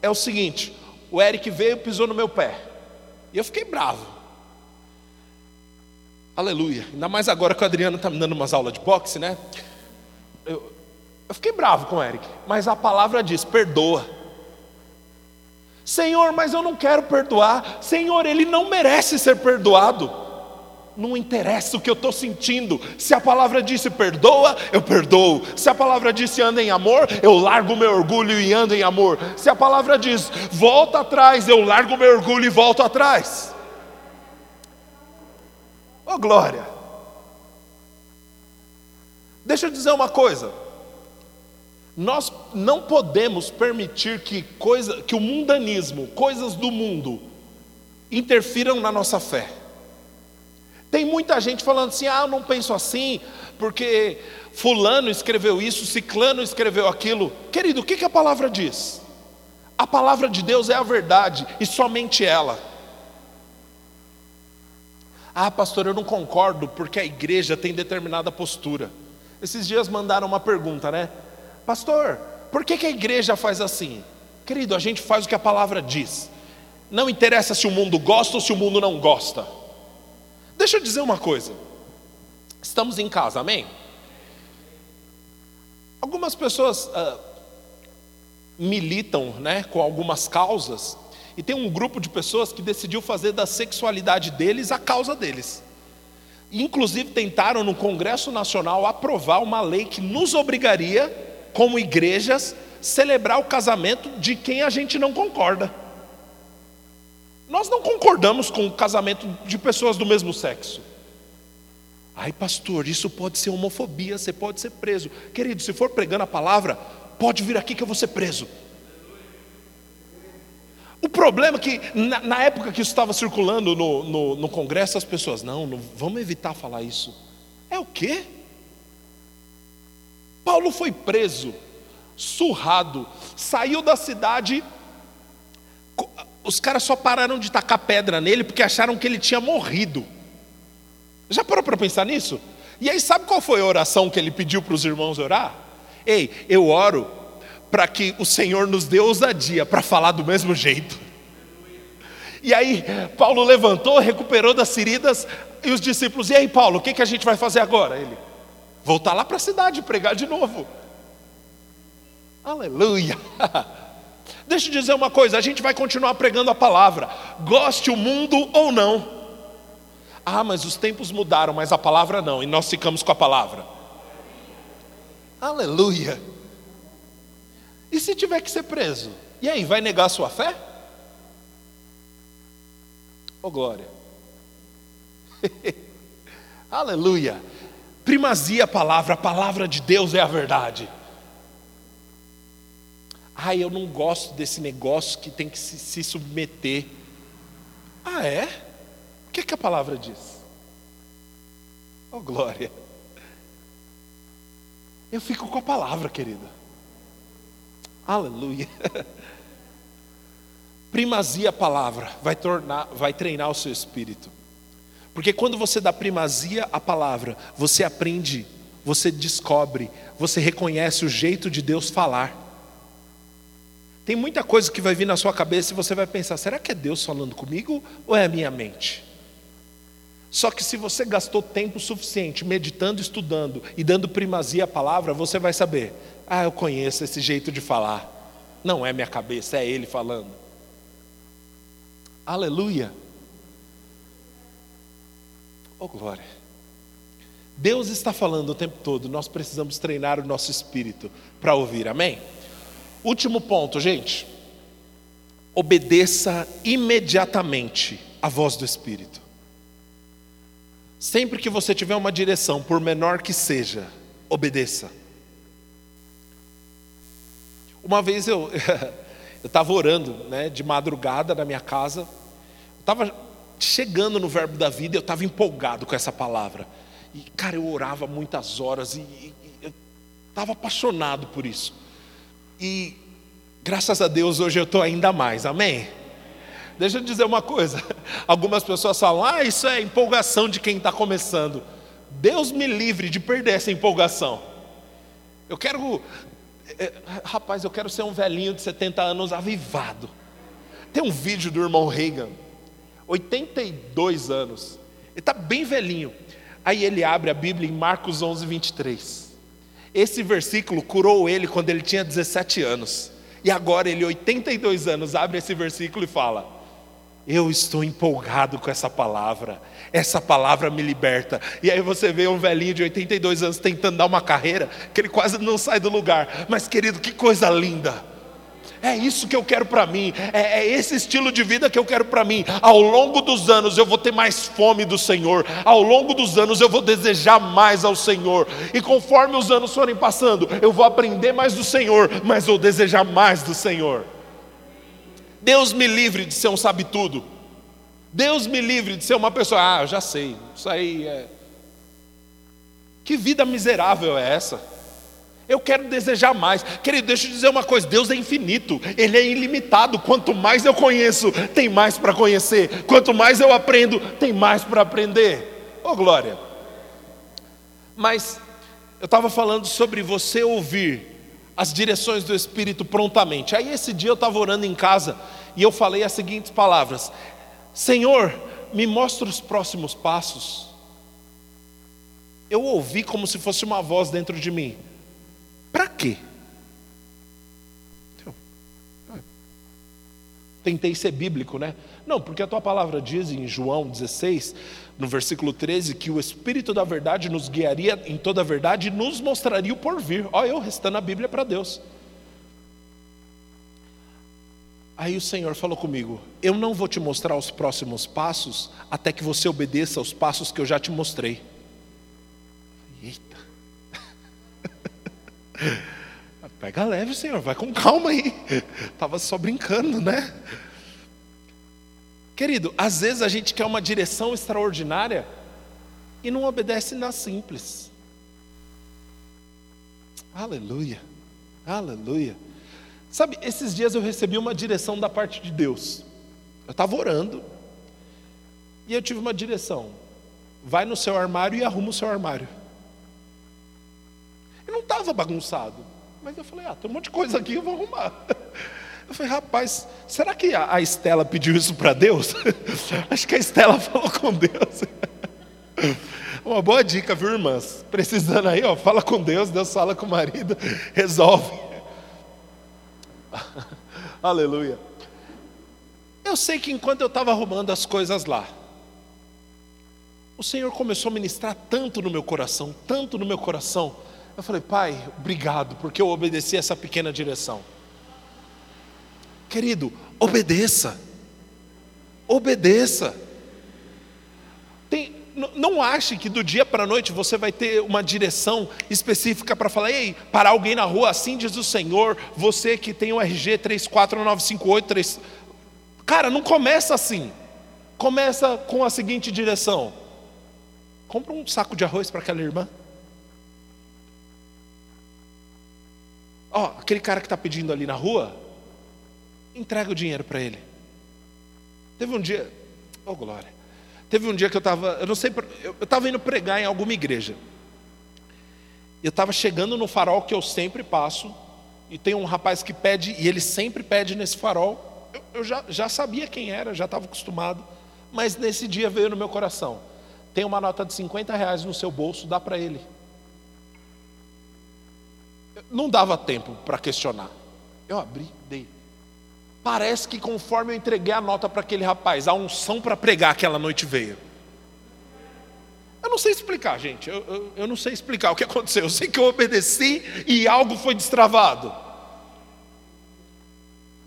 É o seguinte: o Eric veio e pisou no meu pé, e eu fiquei bravo. Aleluia. Ainda mais agora que o Adriano está me dando umas aulas de boxe, né? Eu, eu fiquei bravo com o Eric, mas a palavra diz: perdoa. Senhor, mas eu não quero perdoar. Senhor, ele não merece ser perdoado não interessa o que eu estou sentindo. Se a palavra disse perdoa, eu perdoo. Se a palavra disse anda em amor, eu largo meu orgulho e ando em amor. Se a palavra diz volta atrás, eu largo meu orgulho e volto atrás. Oh glória! Deixa eu dizer uma coisa. Nós não podemos permitir que coisa, que o mundanismo, coisas do mundo, interfiram na nossa fé. Tem muita gente falando assim: ah, eu não penso assim, porque Fulano escreveu isso, Ciclano escreveu aquilo. Querido, o que, que a palavra diz? A palavra de Deus é a verdade e somente ela. Ah, pastor, eu não concordo porque a igreja tem determinada postura. Esses dias mandaram uma pergunta, né? Pastor, por que, que a igreja faz assim? Querido, a gente faz o que a palavra diz. Não interessa se o mundo gosta ou se o mundo não gosta. Deixa eu dizer uma coisa. Estamos em casa, amém? Algumas pessoas ah, militam né, com algumas causas, e tem um grupo de pessoas que decidiu fazer da sexualidade deles a causa deles. Inclusive tentaram no Congresso Nacional aprovar uma lei que nos obrigaria, como igrejas, celebrar o casamento de quem a gente não concorda. Nós não concordamos com o casamento de pessoas do mesmo sexo. Ai, pastor, isso pode ser homofobia, você pode ser preso. Querido, se for pregando a palavra, pode vir aqui que eu vou ser preso. O problema é que, na, na época que isso estava circulando no, no, no Congresso, as pessoas, não, não, vamos evitar falar isso. É o quê? Paulo foi preso, surrado, saiu da cidade os caras só pararam de tacar pedra nele porque acharam que ele tinha morrido. Já parou para pensar nisso? E aí, sabe qual foi a oração que ele pediu para os irmãos orar? Ei, eu oro para que o Senhor nos dê ousadia para falar do mesmo jeito. E aí, Paulo levantou, recuperou das feridas, e os discípulos, e aí, Paulo, o que, que a gente vai fazer agora? Ele, voltar lá para a cidade, pregar de novo. Aleluia! Deixa eu dizer uma coisa: a gente vai continuar pregando a palavra, goste o mundo ou não. Ah, mas os tempos mudaram, mas a palavra não, e nós ficamos com a palavra. Aleluia. E se tiver que ser preso? E aí, vai negar a sua fé? Oh glória. Aleluia. Primazia a palavra, a palavra de Deus é a verdade. Ah, eu não gosto desse negócio que tem que se, se submeter. Ah, é? O que, é que a palavra diz? Oh glória. Eu fico com a palavra, querida. Aleluia. Primazia a palavra vai tornar, vai treinar o seu espírito. Porque quando você dá primazia à palavra, você aprende, você descobre, você reconhece o jeito de Deus falar. Tem muita coisa que vai vir na sua cabeça e você vai pensar: será que é Deus falando comigo ou é a minha mente? Só que se você gastou tempo suficiente meditando, estudando e dando primazia à palavra, você vai saber: ah, eu conheço esse jeito de falar. Não é minha cabeça, é ele falando. Aleluia. Oh glória. Deus está falando o tempo todo, nós precisamos treinar o nosso espírito para ouvir, amém? Último ponto, gente. Obedeça imediatamente a voz do Espírito. Sempre que você tiver uma direção, por menor que seja, obedeça. Uma vez eu eu estava orando, né, de madrugada na minha casa. Estava chegando no verbo da vida, eu estava empolgado com essa palavra. E cara, eu orava muitas horas e, e eu estava apaixonado por isso. E graças a Deus hoje eu estou ainda mais. Amém. Deixa eu dizer uma coisa. Algumas pessoas falam: "Ah, isso é empolgação de quem está começando". Deus me livre de perder essa empolgação. Eu quero é, rapaz, eu quero ser um velhinho de 70 anos avivado. Tem um vídeo do irmão Reagan, 82 anos, ele está bem velhinho. Aí ele abre a Bíblia em Marcos 11, 23. Esse versículo curou ele quando ele tinha 17 anos. E agora ele, 82 anos, abre esse versículo e fala: eu estou empolgado com essa palavra, essa palavra me liberta. E aí você vê um velhinho de 82 anos tentando dar uma carreira, que ele quase não sai do lugar. Mas querido, que coisa linda! É isso que eu quero para mim, é, é, esse estilo de vida que eu quero para mim. Ao longo dos anos eu vou ter mais fome do Senhor, ao longo dos anos eu vou desejar mais ao Senhor, e conforme os anos forem passando, eu vou aprender mais do Senhor, mas vou desejar mais do Senhor. Deus me livre de ser um sabe-tudo. Deus me livre de ser uma pessoa, ah, eu já sei, isso aí é. Que vida miserável é essa? Eu quero desejar mais. Querido, deixa eu dizer uma coisa: Deus é infinito, Ele é ilimitado. Quanto mais eu conheço, tem mais para conhecer. Quanto mais eu aprendo, tem mais para aprender. Oh, glória! Mas eu estava falando sobre você ouvir as direções do Espírito prontamente. Aí esse dia eu estava orando em casa e eu falei as seguintes palavras: Senhor, me mostra os próximos passos. Eu ouvi como se fosse uma voz dentro de mim. Para quê? Tentei ser bíblico, né? Não, porque a tua palavra diz em João 16, no versículo 13, que o Espírito da verdade nos guiaria em toda a verdade e nos mostraria o porvir. Olha, eu restando a Bíblia para Deus. Aí o Senhor falou comigo: Eu não vou te mostrar os próximos passos até que você obedeça aos passos que eu já te mostrei. Pega leve, Senhor, vai com calma aí. Estava só brincando, né? Querido, às vezes a gente quer uma direção extraordinária e não obedece na simples. Aleluia, aleluia. Sabe, esses dias eu recebi uma direção da parte de Deus. Eu estava orando e eu tive uma direção. Vai no seu armário e arruma o seu armário. Eu não estava bagunçado, mas eu falei: ah, tem um monte de coisa aqui, eu vou arrumar. Eu falei, rapaz, será que a Estela pediu isso para Deus? Acho que a Estela falou com Deus. Uma boa dica, viu, irmãs? Precisando aí, ó, fala com Deus, Deus fala com o marido, resolve. Aleluia. Eu sei que enquanto eu estava arrumando as coisas lá, o Senhor começou a ministrar tanto no meu coração, tanto no meu coração, Eu falei, pai, obrigado, porque eu obedeci essa pequena direção. Querido, obedeça. Obedeça. Tem, não ache que do dia para a noite você vai ter uma direção específica para falar, ei, para alguém na rua, assim diz o Senhor, você que tem o RG 349583. Cara, não começa assim. Começa com a seguinte direção: compra um saco de arroz para aquela irmã. Ó, aquele cara que está pedindo ali na rua, entrega o dinheiro para ele. Teve um dia, oh glória, teve um dia que eu estava, eu não sei, eu estava indo pregar em alguma igreja. Eu estava chegando no farol que eu sempre passo, e tem um rapaz que pede, e ele sempre pede nesse farol. Eu, eu já, já sabia quem era, já estava acostumado, mas nesse dia veio no meu coração: tem uma nota de 50 reais no seu bolso, dá para ele não dava tempo para questionar. Eu abri, dei. Parece que conforme eu entreguei a nota para aquele rapaz, a unção para pregar aquela noite veio. Eu não sei explicar, gente. Eu, eu, eu, não sei explicar o que aconteceu. Eu sei que eu obedeci e algo foi destravado.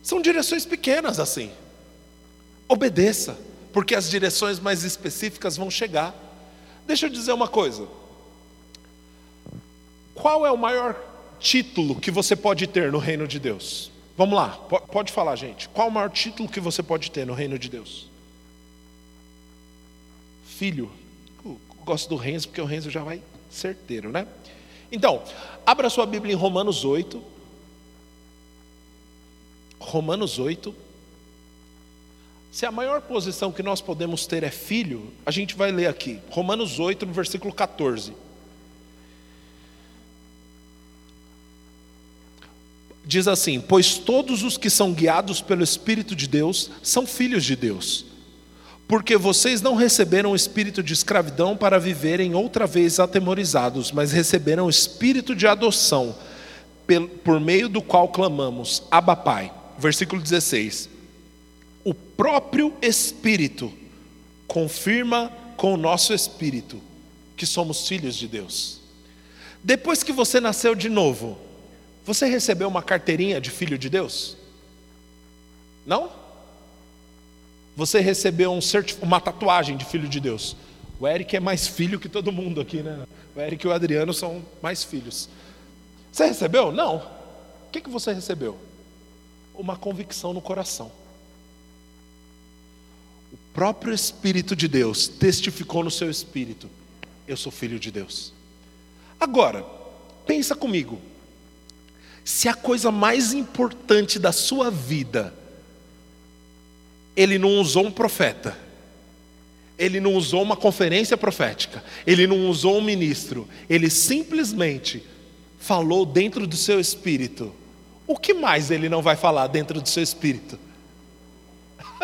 São direções pequenas assim. Obedeça, porque as direções mais específicas vão chegar. Deixa eu dizer uma coisa. Qual é o maior título que você pode ter no reino de Deus? Vamos lá, pode falar, gente. Qual o maior título que você pode ter no reino de Deus? Filho. Eu gosto do Renzo, porque o Renzo já vai certeiro, né? Então, abra sua Bíblia em Romanos 8. Romanos 8. Se a maior posição que nós podemos ter é filho, a gente vai ler aqui. Romanos 8, no versículo 14. Diz assim: Pois todos os que são guiados pelo Espírito de Deus são filhos de Deus. Porque vocês não receberam o espírito de escravidão para viverem outra vez atemorizados, mas receberam o espírito de adoção, por meio do qual clamamos: Abba Pai. Versículo 16. O próprio Espírito confirma com o nosso espírito que somos filhos de Deus. Depois que você nasceu de novo, você recebeu uma carteirinha de filho de Deus? Não? Você recebeu um uma tatuagem de filho de Deus? O Eric é mais filho que todo mundo aqui, né? O Eric e o Adriano são mais filhos. Você recebeu? Não. O que, que você recebeu? Uma convicção no coração. O próprio Espírito de Deus testificou no seu espírito: Eu sou filho de Deus. Agora, pensa comigo. Se a coisa mais importante da sua vida, ele não usou um profeta, ele não usou uma conferência profética, ele não usou um ministro, ele simplesmente falou dentro do seu espírito. O que mais ele não vai falar dentro do seu espírito?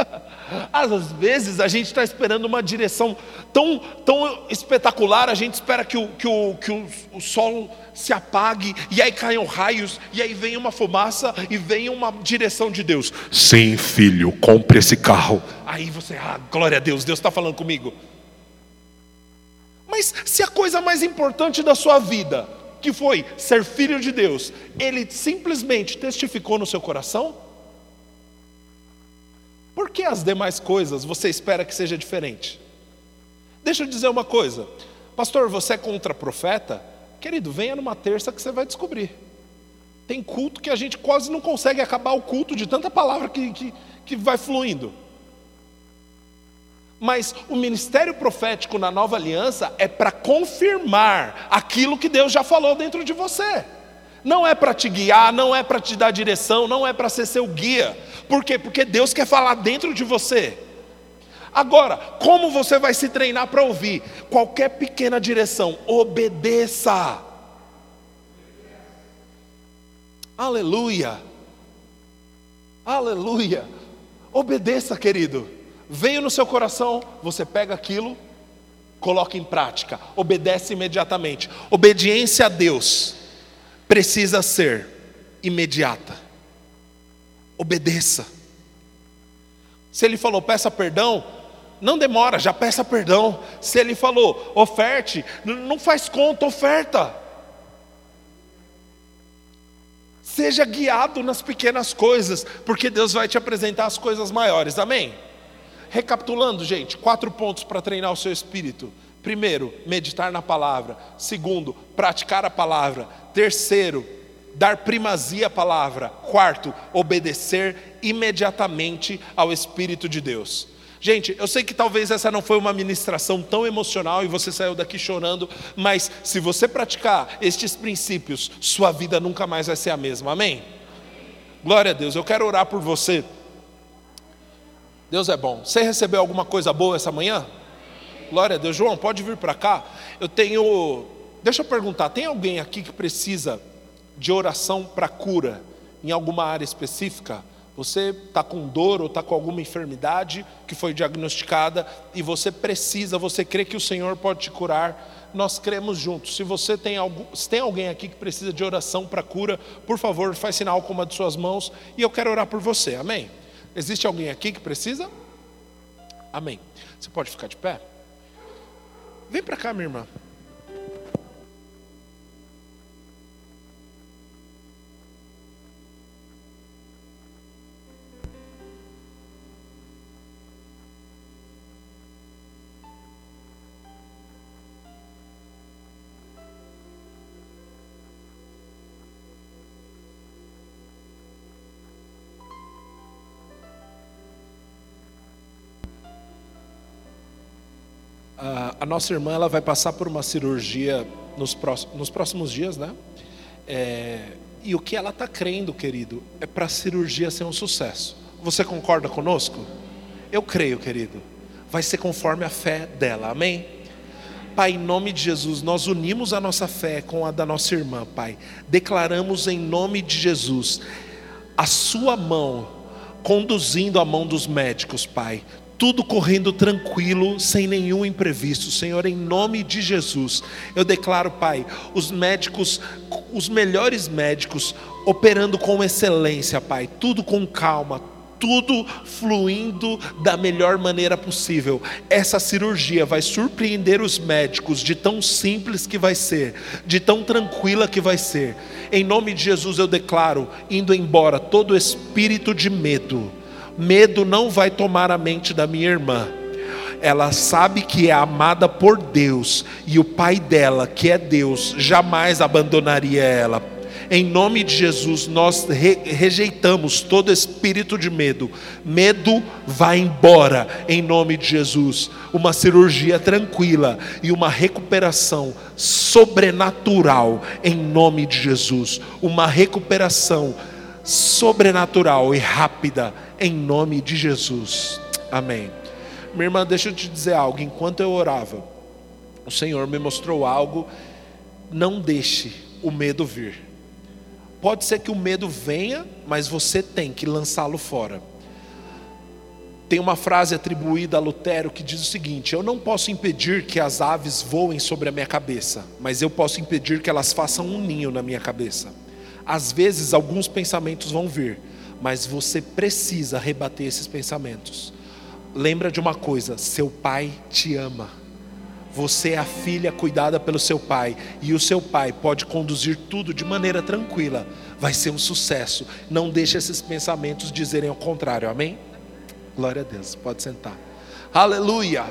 Às vezes a gente está esperando uma direção tão, tão espetacular, a gente espera que, o, que, o, que o, o sol se apague, e aí caiam raios, e aí vem uma fumaça, e vem uma direção de Deus. Sim, filho, compre esse carro. Aí você, ah, glória a Deus, Deus está falando comigo. Mas se a coisa mais importante da sua vida, que foi ser filho de Deus, ele simplesmente testificou no seu coração, por que as demais coisas você espera que seja diferente? Deixa eu dizer uma coisa, pastor, você é contra profeta? Querido, venha numa terça que você vai descobrir. Tem culto que a gente quase não consegue acabar o culto de tanta palavra que, que, que vai fluindo. Mas o ministério profético na nova aliança é para confirmar aquilo que Deus já falou dentro de você. Não é para te guiar, não é para te dar direção, não é para ser seu guia. Por quê? Porque Deus quer falar dentro de você. Agora, como você vai se treinar para ouvir? Qualquer pequena direção, obedeça. Aleluia. Aleluia. Obedeça, querido. Veio no seu coração, você pega aquilo, coloca em prática, obedece imediatamente. Obediência a Deus precisa ser imediata. Obedeça. Se ele falou peça perdão, não demora, já peça perdão. Se ele falou oferte, não faz conta, oferta. Seja guiado nas pequenas coisas, porque Deus vai te apresentar as coisas maiores. Amém? Recapitulando, gente, quatro pontos para treinar o seu espírito. Primeiro, meditar na palavra. Segundo, praticar a palavra. Terceiro, dar primazia à palavra. Quarto, obedecer imediatamente ao Espírito de Deus. Gente, eu sei que talvez essa não foi uma ministração tão emocional e você saiu daqui chorando, mas se você praticar estes princípios, sua vida nunca mais vai ser a mesma. Amém? Glória a Deus. Eu quero orar por você. Deus é bom. Você recebeu alguma coisa boa essa manhã? Glória a Deus. João, pode vir para cá. Eu tenho. Deixa eu perguntar: tem alguém aqui que precisa de oração para cura em alguma área específica? Você está com dor ou está com alguma enfermidade que foi diagnosticada e você precisa, você crê que o Senhor pode te curar, nós cremos juntos. Se você tem, algum, se tem alguém aqui que precisa de oração para cura, por favor, faz sinal com uma de suas mãos e eu quero orar por você, amém? Existe alguém aqui que precisa? Amém. Você pode ficar de pé? Vem para cá, minha irmã. Nossa irmã ela vai passar por uma cirurgia nos próximos, nos próximos dias, né? É, e o que ela está crendo, querido, é para a cirurgia ser um sucesso. Você concorda conosco? Eu creio, querido. Vai ser conforme a fé dela, amém? Pai, em nome de Jesus, nós unimos a nossa fé com a da nossa irmã, Pai. Declaramos em nome de Jesus a Sua mão conduzindo a mão dos médicos, Pai tudo correndo tranquilo, sem nenhum imprevisto. Senhor, em nome de Jesus, eu declaro, Pai, os médicos, os melhores médicos, operando com excelência, Pai, tudo com calma, tudo fluindo da melhor maneira possível. Essa cirurgia vai surpreender os médicos de tão simples que vai ser, de tão tranquila que vai ser. Em nome de Jesus eu declaro, indo embora todo espírito de medo medo não vai tomar a mente da minha irmã. Ela sabe que é amada por Deus e o pai dela, que é Deus, jamais abandonaria ela. Em nome de Jesus, nós re rejeitamos todo espírito de medo. Medo vai embora, em nome de Jesus. Uma cirurgia tranquila e uma recuperação sobrenatural, em nome de Jesus. Uma recuperação sobrenatural e rápida em nome de Jesus. Amém. Minha irmã, deixa eu te dizer algo. Enquanto eu orava, o Senhor me mostrou algo. Não deixe o medo vir. Pode ser que o medo venha, mas você tem que lançá-lo fora. Tem uma frase atribuída a Lutero que diz o seguinte: Eu não posso impedir que as aves voem sobre a minha cabeça, mas eu posso impedir que elas façam um ninho na minha cabeça. Às vezes, alguns pensamentos vão vir, mas você precisa rebater esses pensamentos. Lembra de uma coisa: seu pai te ama. Você é a filha cuidada pelo seu pai, e o seu pai pode conduzir tudo de maneira tranquila. Vai ser um sucesso. Não deixe esses pensamentos dizerem o contrário. Amém? Glória a Deus. Pode sentar. Aleluia.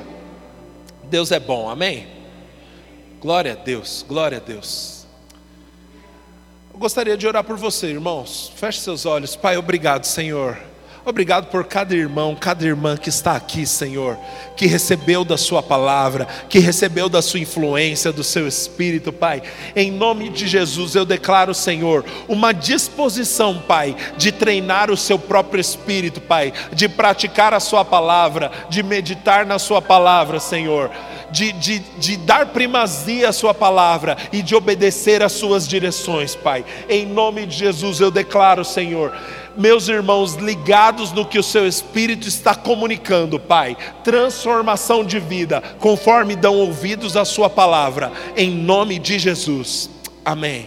Deus é bom. Amém? Glória a Deus. Glória a Deus. Eu gostaria de orar por você, irmãos. Feche seus olhos. Pai, obrigado, Senhor. Obrigado por cada irmão, cada irmã que está aqui, Senhor, que recebeu da Sua palavra, que recebeu da Sua influência, do Seu Espírito, Pai. Em nome de Jesus, eu declaro, Senhor, uma disposição, Pai, de treinar o Seu próprio Espírito, Pai, de praticar a Sua palavra, de meditar na Sua palavra, Senhor de, de, de dar primazia à Sua palavra e de obedecer às Suas direções, Pai. Em nome de Jesus eu declaro, Senhor, meus irmãos ligados no que o Seu Espírito está comunicando, Pai. Transformação de vida, conforme dão ouvidos à Sua palavra, em nome de Jesus. Amém.